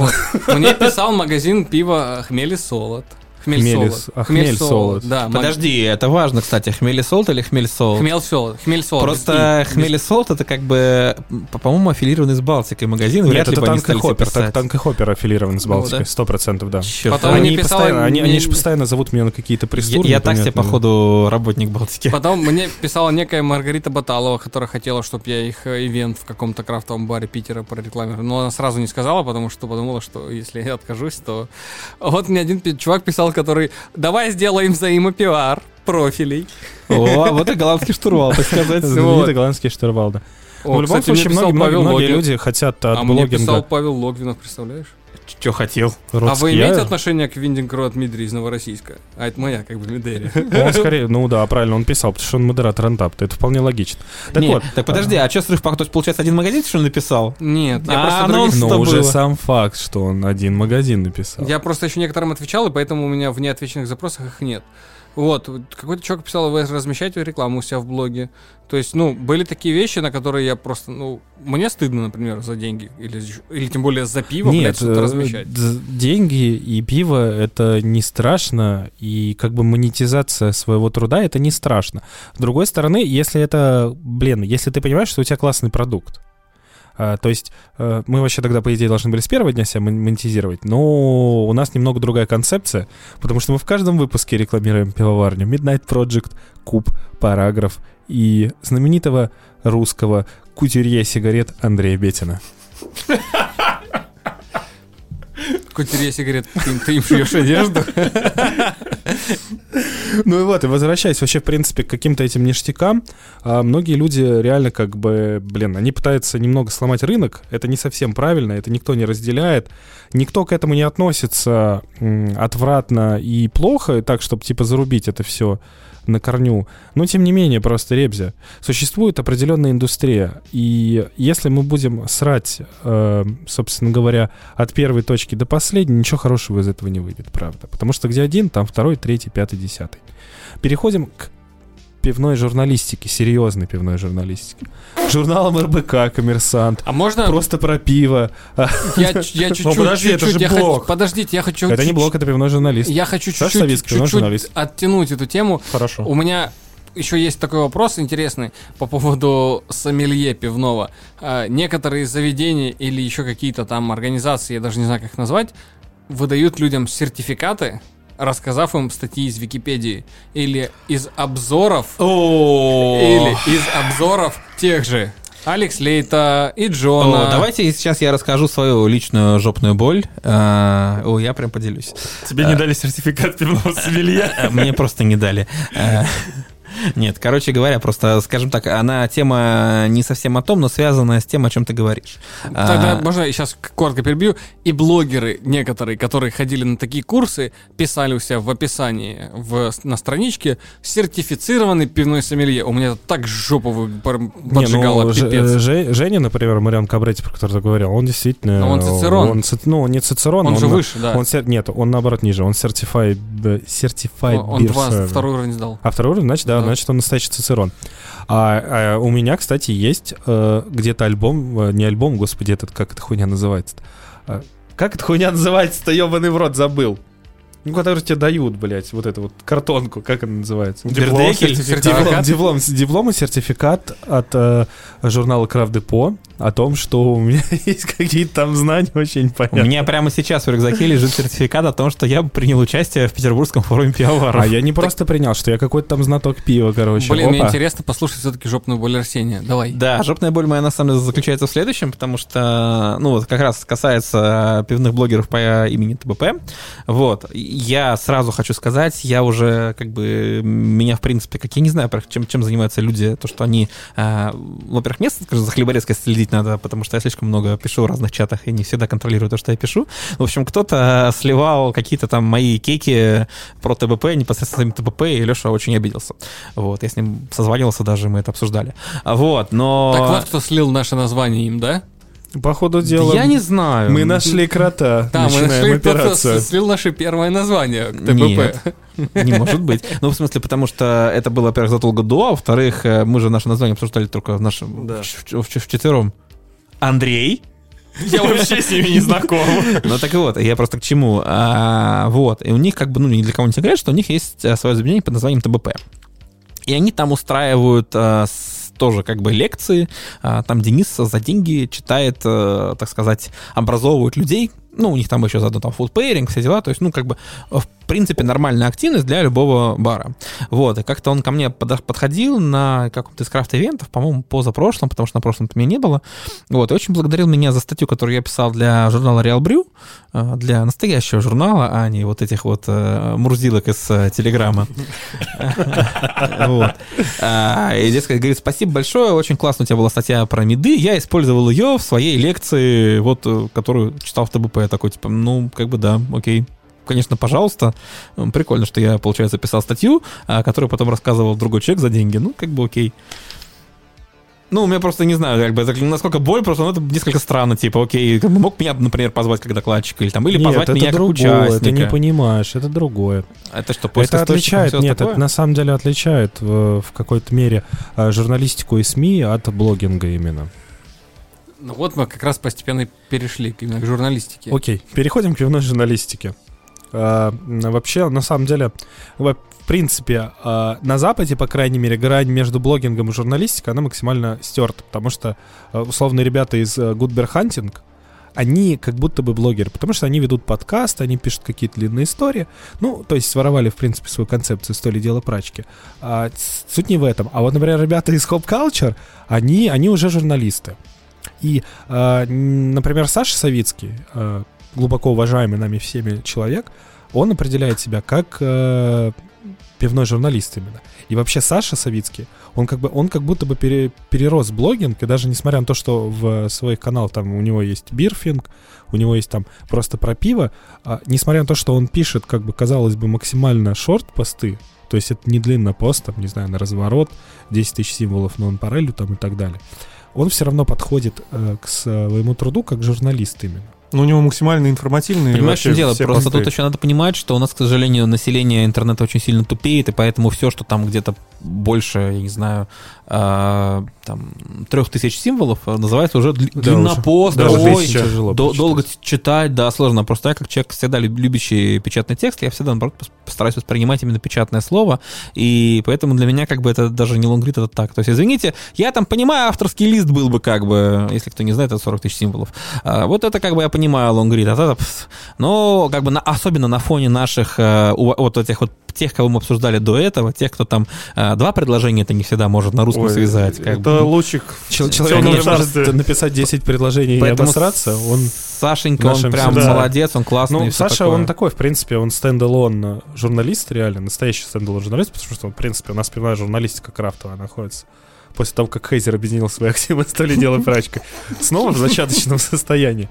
Мне писал магазин пива «Хмель и солод». Хмель солод. а, хмель солод. Да, маг- Подожди, это важно, кстати, хмель солод или хмель солод? Хмель солод. Хмель солод. Просто И- хмель солод это как бы, по-моему, аффилированный с Балтикой магазин. Нет, ли это Танк и Хоппер. Так. Танк и Хоппер аффилирован с Ну, Балтикой, да. сто процентов, да. Чёрт. Потом Они, писала постоянно, они, они же постоянно зовут меня на какие-то Я, престуры. я так себе, походу, работник Балтики. Потом мне писала некая Маргарита Баталова, которая хотела, чтобы я их э, ивент в каком-то крафтовом баре Питера прорекламировал. Но она сразу не сказала, потому что подумала, что если я откажусь, то... Вот мне один чувак писал, который... Давай сделаем взаимопиар профилей. О, вот и голландский штурвал, так сказать. Знаменитый голландский штурвал, да. О, Ну, в любом кстати, случае, многие, Павел люди хотят от А мне писал. Павел Логвинов, представляешь? Что хотел? А Рот вы Ския- имеете отношение к Виндинг от Дмитрий из Новороссийска? А это моя, как бы, Медерия. Он скорее, ну да, правильно, он писал, потому что он модератор антапта. Это вполне логично. Так вот, так подожди, а что срыв пак? То есть, получается, один магазин, что ли, написал? Нет, я А, просто ну, Что но уже было? сам факт, что он один магазин написал. Я просто еще некоторым отвечал, и поэтому у меня в неотвеченных запросах их нет. Вот, какой-то человек писал, вы размещаете рекламу у себя в блоге. То есть, ну, были такие вещи, на которые я просто, ну, мне стыдно, например, за деньги. Или, или тем более за пиво, блядь, Нет, что-то э, размещать. деньги и пиво это не страшно, и как бы монетизация своего труда это не страшно. С другой стороны, если это, блин, если ты понимаешь, что у тебя классный продукт, а, то есть э, мы вообще тогда, по идее, должны были с первого дня себя мон- монетизировать, но у нас немного другая концепция, потому что мы в каждом выпуске рекламируем пивоварню Midnight Project, Куб, Параграф и знаменитого русского кутюрье сигарет Андрея Бетина. Кутерье сигарет, ты, ты им шьешь одежду. Ну и вот, и возвращаясь вообще, в принципе, к каким-то этим ништякам, а, многие люди реально как бы, блин, они пытаются немного сломать рынок, это не совсем правильно, это никто не разделяет, никто к этому не относится отвратно и плохо, так, чтобы, типа, зарубить это все на корню. Но, тем не менее, просто ребзя. Существует определенная индустрия, и если мы будем срать, э, собственно говоря, от первой точки до последней, ничего хорошего из этого не выйдет, правда. Потому что где один, там второй, третий, пятый, десятый. Переходим к пивной журналистике, серьезной пивной журналистике. Журналом РБК, Коммерсант. А можно Просто про пиво. я, я чуть-чуть, Ну, подожди, это чуть-чуть, же я хочу- подождите, я хочу... Это не блог, это пивной журналист. Я хочу чуть-чуть, Савицкий, пивной чуть-чуть журналист. оттянуть эту тему. Хорошо. У меня еще есть такой вопрос интересный по поводу сомелье пивного. А, некоторые заведения или еще какие-то там организации, я даже не знаю, как их назвать, выдают людям сертификаты, рассказав им статьи из Википедии или из обзоров, или из обзоров тех же Алекс Лейта и Джона. О, давайте сейчас я расскажу свою личную жопную боль. А, О, я прям поделюсь. Тебе не дали сертификат пивного сомелье? Мне просто не дали. Э, Нет, короче говоря, просто, скажем так, она тема не совсем о том, но связанная с тем, о чем ты говоришь. Тогда А, можно я сейчас коротко перебью. И блогеры некоторые, которые ходили на такие курсы, писали у себя в описании в, на страничке сертифицированный пивной сомелье. У меня это так жопу Не, поджигало, ну, Ж- пипец. э, Же- Женя, например, Мариан Кабрети, про который ты говорил, он действительно... Но он Цицерон. Он, ну, он не Цицерон. Он же выше, да. Он, нет, он наоборот ниже. Он certified, э, certified Он, он два, server. второй уровень сдал. А второй уровень, значит, Да. Значит, он настоящий Цицерон. А, а у меня, кстати, есть э, где-то альбом, э, не альбом, господи, этот, как эта хуйня называется Как эта хуйня называется-то, ебаный в рот, забыл. Ну, который тебе дают, блядь, вот эту вот картонку, как она называется? Бердекель? Диплом, диплом, диплом и сертификат от э, журнала Крафт Депо о том, что у меня есть какие-то там знания очень У непонятные. меня прямо сейчас в рюкзаке лежит сертификат о том, что я принял участие в Петербургском форуме пивоваров. А я не просто принял, что я какой-то там знаток пива, короче. Блин, мне интересно послушать все-таки жопную боль Арсения. Давай. Да, жопная боль моя на самом деле заключается в следующем, потому что, ну вот как раз касается пивных блогеров по имени ТБП. Вот, я сразу хочу сказать, я уже как бы, меня в принципе, как я не знаю, чем, чем занимаются люди, то, что они, э, во-первых, место, скажу, за хлеборезкой следить надо, потому что я слишком много пишу в разных чатах и не всегда контролирую то, что я пишу. В общем, кто-то сливал какие-то там мои кейки про ТБП, непосредственно ТБП, и Леша очень обиделся. Вот, я с ним созванивался даже, мы это обсуждали. Вот, но... Так вот, кто слил наше название им, да? По ходу дела... я не знаю. Мы нашли крота. Да, мы Начинаем нашли, кто операцию. слил наше первое название к Нет. ТПП. Не может быть. Ну, в смысле, потому что это было, во-первых, задолго до, а во-вторых, э, мы же наше название обсуждали только в нашем... Да. в, в- в четвером. Андрей? Я вообще с ними не знаком. Ну так и вот, я просто к чему. А, вот, и у них как бы, ну, ни для кого не секрет, что у них есть э, свое заведение под названием ТБП. И они там устраивают а, с- тоже как бы лекции. А, там Денис за деньги читает, э, так сказать, образовывает людей. Ну, у них там еще заодно там фудпейринг, все дела. То есть, ну, как бы, в принципе, нормальная активность для любого бара. Вот, и как-то он ко мне подходил на каком-то из крафт-ивентов, по-моему, позапрошлом, потому что на прошлом-то меня не было. Вот, и очень благодарил меня за статью, которую я писал для журнала Real Brew, э, для настоящего журнала, а не вот этих вот э, мурзилок из э, Телеграма. Вот. А, И, дескать, говорит, спасибо большое, очень классно у тебя была статья про меды, я использовал ее в своей лекции, вот, которую читал в ТБП. Я такой, типа, ну, как бы да, окей. Конечно, пожалуйста. Прикольно, что я, получается, писал статью, а, которую потом рассказывал другой человек за деньги. Ну, как бы окей. Ну, у меня просто, не знаю, как бы, насколько боль, просто, ну, это несколько странно, типа, окей, как бы мог меня, например, позвать как докладчика, или там, или Нет, позвать это меня как другое, участника. ты не понимаешь, это другое. Это что, поиск это отличает, нет, такое? это на самом деле отличает в, в какой-то мере э, журналистику и СМИ от блогинга именно. Ну вот мы как раз постепенно перешли именно к журналистике. Окей, переходим к пивной журналистике. А, вообще, на самом деле, в принципе, а, на Западе, по крайней мере, грань между блогингом и журналистикой, она максимально стерта, потому что, а, условно, ребята из э, Good Bear Hunting, они как будто бы блогеры, потому что они ведут подкаст, они пишут какие-то длинные истории. Ну, то есть своровали, в принципе, свою концепцию «Сто ли дело прачки». А, суть не в этом. А вот, например, ребята из Hop Culture, они, они уже журналисты. И, а, например, Саша Савицкий, а, глубоко уважаемый нами всеми человек, он определяет себя как э, пивной журналист именно. И вообще Саша Савицкий, он как бы, он как будто бы пере- перерос блогинг, и даже несмотря на то, что в свой канал там у него есть бирфинг, у него есть там просто про пиво, а, несмотря на то, что он пишет, как бы, казалось бы, максимально шорт-посты, то есть это не длинный пост, там, не знаю, на разворот, 10 тысяч символов на парелю там и так далее, он все равно подходит э, к своему труду как журналист именно. Ну, у него максимально информативные. Понимаешь, вообще дело? Просто посты. тут еще надо понимать, что у нас, к сожалению, население интернета очень сильно тупеет, и поэтому все, что там где-то больше, я не знаю, а, там, трех тысяч символов, а, называется уже дли- Да, длиннопост, Даже ой, тяжело до- долго читать, да, сложно. Просто я, как человек, всегда люб- любящий печатный текст, я всегда, наоборот, пос- постараюсь воспринимать именно печатное слово, и поэтому для меня, как бы, это даже не лонгрид, это так. То есть, извините, я там понимаю, авторский лист был бы, как бы, если кто не знает, это 40 тысяч символов. А, вот это, как бы, я понимаю лонгрид, а это, но, как бы, на- особенно на фоне наших, у- вот этих вот тех, кого мы обсуждали до этого, тех, кто там два предложения это не всегда может на русском Ой, связать. Как это бы. лучик Чел- человек не может написать 10 предложений и Поэтому обосраться, он... Сашенька, он прям всегда- молодец, он классный. и Ну, Саша, такое. он такой, в принципе, он standalone журналист, реально, настоящий standalone журналист, потому что, в принципе, у нас пивная журналистика крафтовая находится. После того, как Хейзер объединил свои активы, то ли дело прачкой. Снова в зачаточном состоянии.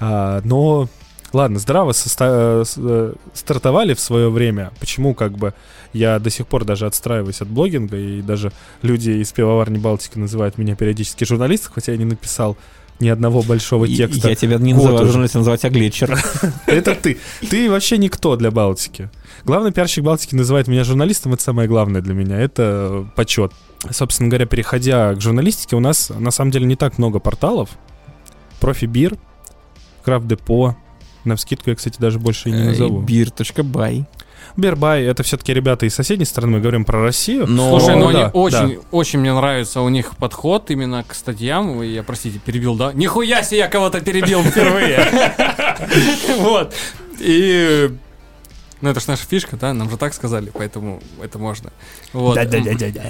А, но, ладно, здраво соста- э, э, стартовали в свое время. Почему, как бы, я до сих пор даже отстраиваюсь от блогинга, и даже люди из пивоварни Балтики называют меня периодически журналистом, хотя я не написал ни одного большого И- текста. Я тебя не называю журналистом, называю тебя глетчер. Это ты. Ты вообще никто для Балтики. Главный пиарщик Балтики называет меня журналистом, это самое главное для меня, это почет. Собственно говоря, переходя к журналистике, у нас на самом деле не так много порталов. Profibeer, Craft Depot, на вскидку я, кстати, даже больше и не назову. Beer.by. Beer.by, это все-таки ребята из соседней стороны, мы говорим про Россию. Но- Слушай, ну да, они очень, да. очень мне нравится у них подход именно к статьям. Я, простите, перебил, да? Нихуя себе я кого-то перебил впервые. Вот. И... Ну, это ж наша фишка, да? Нам же так сказали, поэтому это можно. Вот.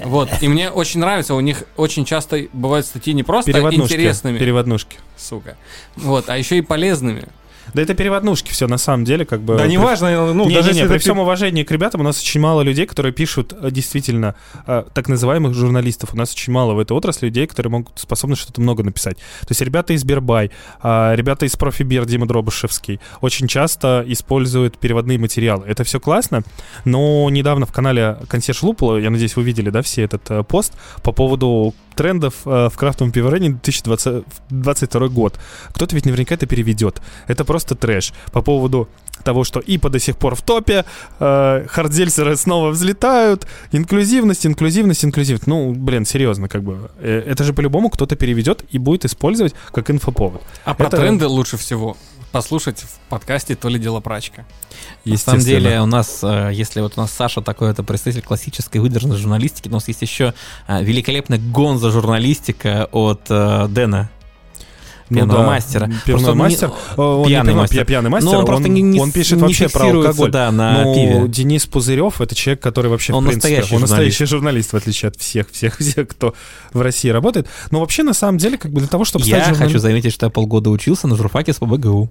Вот. И мне очень нравится, у них очень часто бывают статьи не просто Переводнушки. интересными, Переводнушки. сука, вот, а еще и полезными. Да это переводнушки все на самом деле, как бы. Да, неважно, ну, не, даже не, не, при это всем уважении к ребятам, у нас очень мало людей, которые пишут э, действительно э, так называемых журналистов. У нас очень мало в этой отрасли людей, которые могут способны что-то много написать. То есть ребята из Бербай, а, ребята из Профибир, Дима Дробышевский, очень часто используют переводные материалы. Это все классно, но недавно в канале Консьерж Лупла, я надеюсь, вы видели, да, все этот э, пост по поводу трендов в крафтовом пивоварении 2022 год. Кто-то ведь наверняка это переведет. Это просто трэш. По поводу того, что ИПа до сих пор в топе, э, хардзельсеры снова взлетают, инклюзивность, инклюзивность, инклюзивность. Ну, блин, серьезно, как бы. Э, это же по-любому кто-то переведет и будет использовать как инфоповод. А про Это- тренды лучше всего послушать в подкасте «То ли дело прачка». На самом деле у нас, э, если вот у нас Саша такой, это представитель классической выдержанной журналистики, у нас есть еще э, великолепная гонза журналистика от э, Дэна. Пивного мастера. Пивной Просто он не- мастер. Э, он не пьяный пивной, мастер. пья- пьяный мастер. Но он просто не, не он пишет не вообще про алкоголь. Да, на ну, пиве. Денис Пузырев это человек, который вообще, Он в принципе, настоящий он журналист. настоящий журналист, в отличие от всех, всех, всех, кто в России работает. Но вообще, на самом деле, как бы для того, чтобы Я стать журналистом... хочу заметить, что я полгода учился на журфаке с ПБГУ.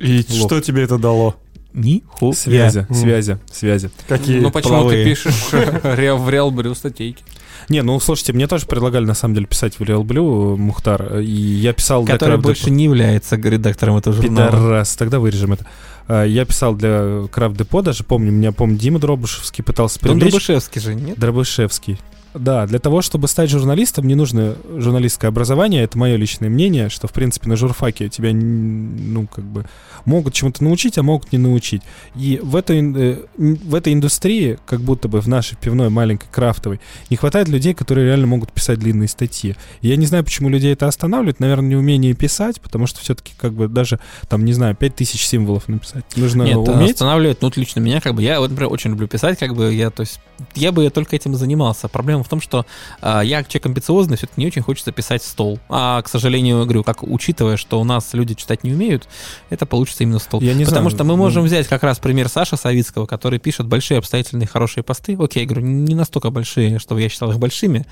И Лох. что тебе это дало? Нихуя. Связи, связи, связи. Какие? ну почему половые. ты пишешь в Реал Брю статейки? Не, ну слушайте, мне тоже предлагали на самом деле писать в Real Blue, Мухтар, и я писал для Который Craft больше Depot. не является редактором этого журнала. Пидорас, тогда вырежем это. А, Я писал для Крафт Депо, даже помню, меня, помню, Дима Дробышевский пытался Он привлечь. Дробышевский же, нет? Дробышевский. Да, для того, чтобы стать журналистом, не нужно журналистское образование. Это мое личное мнение, что, в принципе, на журфаке тебя, ну, как бы, могут чему-то научить, а могут не научить. И в этой, э, в этой индустрии, как будто бы в нашей пивной маленькой крафтовой, не хватает людей, которые реально могут писать длинные статьи. И я не знаю, почему людей это останавливает. Наверное, неумение писать, потому что все-таки, как бы, даже, там, не знаю, 5000 символов написать. Нужно Нет, уметь. останавливает, ну, вот лично меня, как бы, я, вот, например, очень люблю писать, как бы, я, то есть, я бы только этим занимался. Проблема в том, что а, я человек амбициозный, все-таки не очень хочется писать стол. А, к сожалению, говорю, как учитывая, что у нас люди читать не умеют, это получится именно стол. Я не Потому знаю, что мы ну- можем взять как раз пример Саши Савицкого, который пишет большие обстоятельные хорошие посты. Окей, говорю, не настолько большие, чтобы я считал их большими.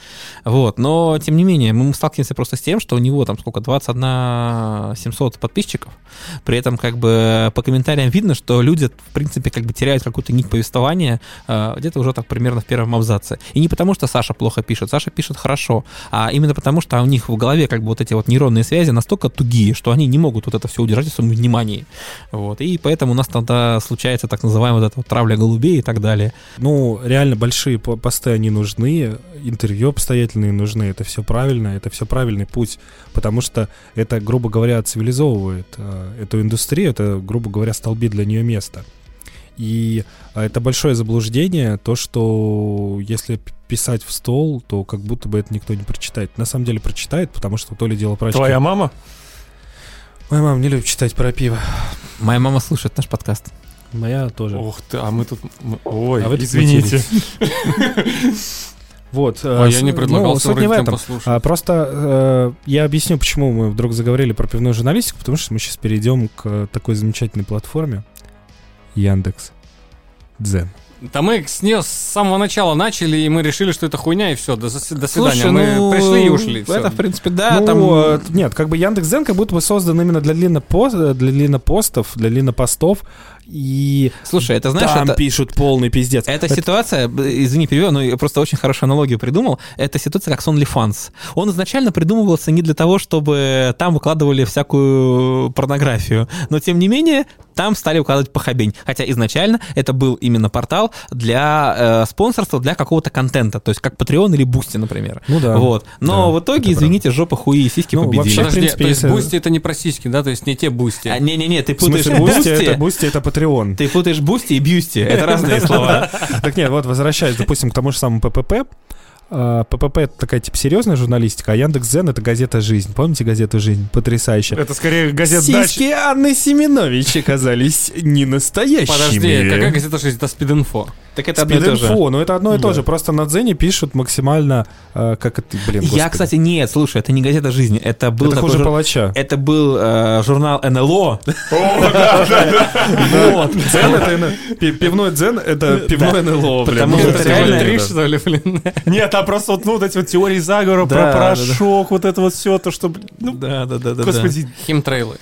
Вот, но тем не менее, мы сталкиваемся просто с тем, что у него там сколько, 21 700 подписчиков. При этом как бы по комментариям видно, что люди, в принципе, как бы теряют какую-то нить повествования э, где-то уже так примерно в первом абзаце. И не потому, что Саша плохо пишет, Саша пишет хорошо, а именно потому, что у них в голове как бы вот эти вот нейронные связи настолько тугие, что они не могут вот это все удержать в своем внимании. Вот. И поэтому у нас тогда случается так называемая вот эта вот травля голубей и так далее. Ну, реально большие по- посты, они нужны, интервью обстоятельные нужны, это все правильно, это все правильный путь, потому что это, грубо говоря, цивилизовывает э, эту индустрию, это, грубо говоря, столбит для нее место. И э, это большое заблуждение, то, что если писать в стол, то как будто бы это никто не прочитает. На самом деле прочитает, потому что то ли дело прачки. Твоя мама? Моя мама не любит читать про пиво. Моя мама слушает наш подкаст. Моя тоже. Ух ты, а мы тут... Ой, А вы извините. Вот. А я не предлагал ну, суть не в этом. послушать. А, просто э, я объясню, почему мы вдруг заговорили про пивную журналистику, потому что мы сейчас перейдем к такой замечательной платформе Яндекс Дзен. Да мы с нее с самого начала начали, и мы решили, что это хуйня, и все, до, до свидания. Слушай, мы ну, пришли и ушли. всё. Это, в принципе, да, ну, там... э, нет, как бы Яндекс Дзен как будто бы создан именно для длиннопо- для длиннопостов, для длиннопостов, и Слушай, это знаешь, там это... пишут полный пиздец. Эта Это- ситуация, извини, перебил, но я просто очень хорошую аналогию придумал. Это ситуация как с OnlyFans. Он изначально придумывался не для того, чтобы там выкладывали всякую порнографию, но тем не менее там стали выкладывать похабень. Хотя изначально это был именно портал для э, спонсорства, для какого-то контента, то есть как Patreon или Boosty, например. Ну да. Вот. Но Да, в итоге, извините, жопа хуи и сиськи Ну, победили. вообще, в Подожди, принципе, то есть если- Boosty это не про сиськи, да? То есть не те busty. А, Не-не-не, ты В путаешь Boosty, Boosty, это Boosty это Patreon. ты путаешь Boosty и busty. Это разные слова. Так нет, вот возвращаясь, допустим, к тому же самому ППП. А, ППП это такая типа серьезная журналистика, а Яндекс Дзен это газета «Жизнь». Помните газету «Жизнь»? Потрясающая. Это скорее газета «Дач». Сиськи Анны Семенович оказались не настоящими. Подожди, какая газета жизнь? Это спид-инфо. Так это одно и то же. Ну это одно и то же. Просто на Дзене пишут максимально, э, как это, блин, Я, кстати, нет, слушай, это не газета жизни, это был это такой хуже жур- палача. Это был э, журнал НЛО. Дзен это пивной Дзен это пивной НЛО, блин. Потому что это реально- Три, что ли, блин? Нет, а просто вот, ну, вот эти вот теории заговора про порошок, вот это вот все, то, что, блин, ну, Да, да, да, да. господи, Химтрейлы.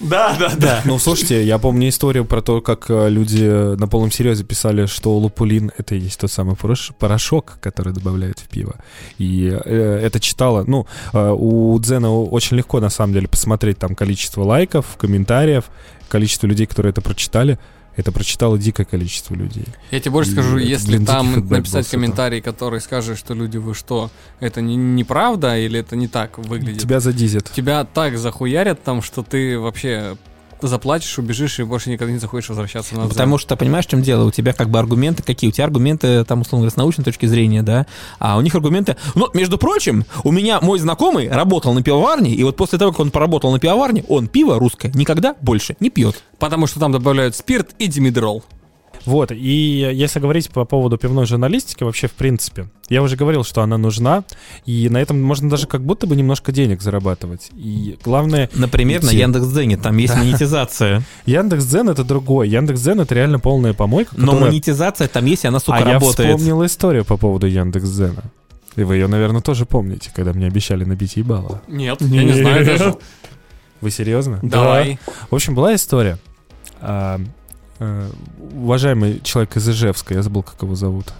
Да, да, да. Ну, слушайте, я помню историю про то, как э, люди э, на полном серьезе писали, что лупулин — это и есть тот самый порошок, который добавляют в пиво. И э, это читало... Ну, у Дзена очень легко, на самом деле, посмотреть там количество лайков, комментариев, количество людей, которые это прочитали. Это прочитало дикое количество людей. Я тебе больше И скажу, это, если блин, там написать комментарий, который скажет, что люди, вы что, это не неправда или это не так выглядит, Тебя задизит. тебя так захуярят там, что ты вообще заплатишь, убежишь и больше никогда не захочешь возвращаться назад. Потому что, понимаешь, в чем дело? У тебя как бы аргументы какие? У тебя аргументы, там, условно говоря, с научной точки зрения, да? А у них аргументы... Ну, между прочим, у меня мой знакомый работал на пивоварне, и вот после того, как он поработал на пивоварне, он пиво русское никогда больше не пьет. Потому что там добавляют спирт и димедрол. Вот, и если говорить по поводу пивной журналистики, вообще, в принципе, я уже говорил, что она нужна, и на этом можно даже как будто бы немножко денег зарабатывать. И главное, Например, на Идти. Яндекс.Дзене, там есть монетизация. Яндекс.Дзен — это другой. Яндекс.Дзен — это реально полная помойка, Но которая- монетизация там есть, и она, сука, а я работает. вспомнил историю по поводу Яндекс.Дзена. И вы ее, наверное, тоже помните, когда мне обещали набить ебало. Нет, я не знаю даже. Вы серьезно? Давай. В общем, была история. Э, уважаемый человек из Ижевска, я забыл, как его зовут.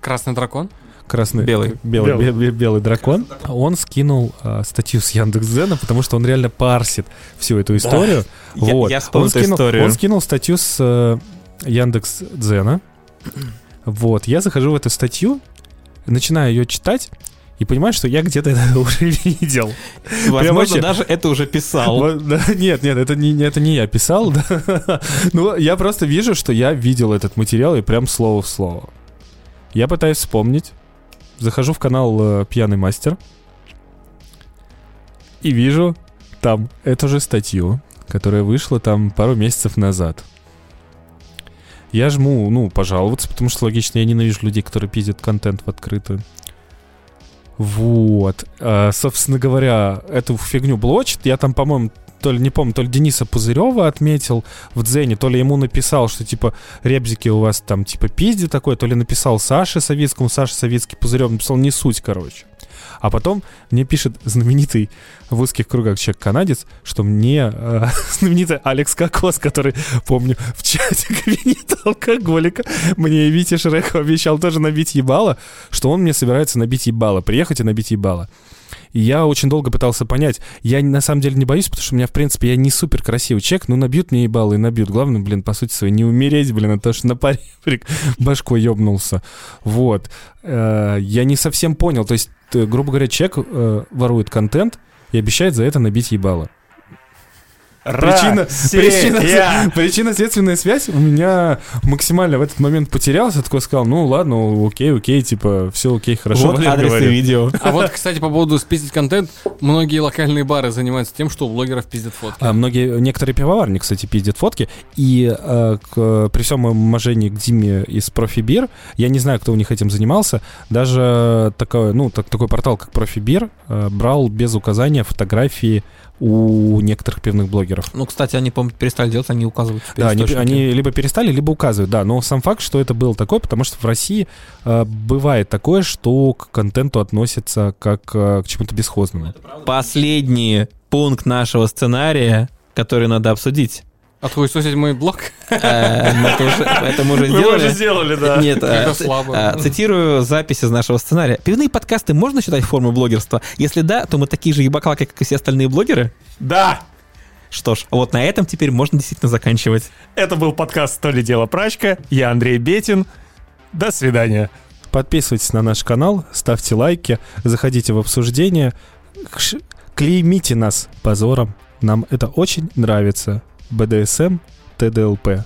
Красный дракон? красный, Белый. белый, Белый. бе- бе- белый дракон, он скинул а, статью с Яндекс.Дзена, потому что он реально парсит всю эту историю. Я- вот. я вспомнил он, скинул, историю. он скинул статью с э, Яндекс.Дзена. Вот, я захожу в эту статью, начинаю ее читать, и понимаю, что я где-то это уже видел. Возможно, вообще- даже это уже писал. Да, нет, нет, это не, это не я писал. да. Ну, я просто вижу, что я видел этот материал и прям слово в слово. Я пытаюсь вспомнить. Захожу в канал э, Пьяный мастер. И вижу там эту же статью, которая вышла там пару месяцев назад. Я жму, ну, пожаловаться, потому что логично, я ненавижу людей, которые пиздят контент в открытую. Вот. А, собственно говоря, эту фигню блочит. Я там, по-моему, то ли не помню, то ли Дениса Пузырева отметил в Дзене, то ли ему написал, что типа ребзики у вас там типа пизди такой, то ли написал Саше Савицкому, Саша Савицкий Пузырев написал не суть, короче. А потом мне пишет знаменитый в узких кругах человек-канадец, что мне э, знаменитый Алекс Кокос, который, помню, в чате кабинета алкоголика, мне Витя Шрек обещал тоже набить ебало, что он мне собирается набить ебало, приехать и набить ебало. И я очень долго пытался понять. Я на самом деле не боюсь, потому что у меня, в принципе, я не супер красивый человек, но набьют мне ебало и набьют. Главное, блин, по сути своей, не умереть, блин, а то, что на паре башкой ёбнулся. Вот. Э, Я не совсем понял. То есть, грубо говоря, человек э, ворует контент и обещает за это набить ебало. Причина, причина, Россия! причинно-следственная связь у меня максимально в этот момент потерялся. Такой сказал, ну ладно, окей, окей, типа, все окей, хорошо. Вот Валер адрес и видео. А вот, кстати, по поводу спиздить контент, многие локальные бары занимаются тем, что у блогеров пиздят фотки. А многие, некоторые пивоварни, кстати, пиздят фотки. И э, к- при всем моем уважении к Диме из Профибир, я не знаю, кто у них этим занимался, даже такой, ну, так- такой портал, как Профибир, э, брал без указания фотографии у некоторых пивных блогеров. Ну, кстати, они, по-моему, перестали делать, они указывают. теперь Да, они, они либо перестали, либо указывают, да. Но сам факт, что это было такое, потому что в России э, бывает такое, что к контенту относятся как э, к чему-то бесхозному. Последний пункт нашего сценария, который надо обсудить. Отхуесосить мой блог? Э, мы Это уже- мы уже Мы уже сделали. сделали, да. Нет, э, Это ц- слабо. э, цитирую запись из нашего сценария. Пивные подкасты можно считать формой блогерства? Если да, то мы такие же ебаклаки, как и все остальные блогеры? Да! Что ж, вот на этом теперь можно действительно заканчивать. Это был подкаст «То ли дело прачка». Я Андрей Бетин. До свидания. Подписывайтесь на наш канал, ставьте лайки, заходите в обсуждение, клеймите нас позором. Нам это очень нравится. БДСМ, ТДЛП.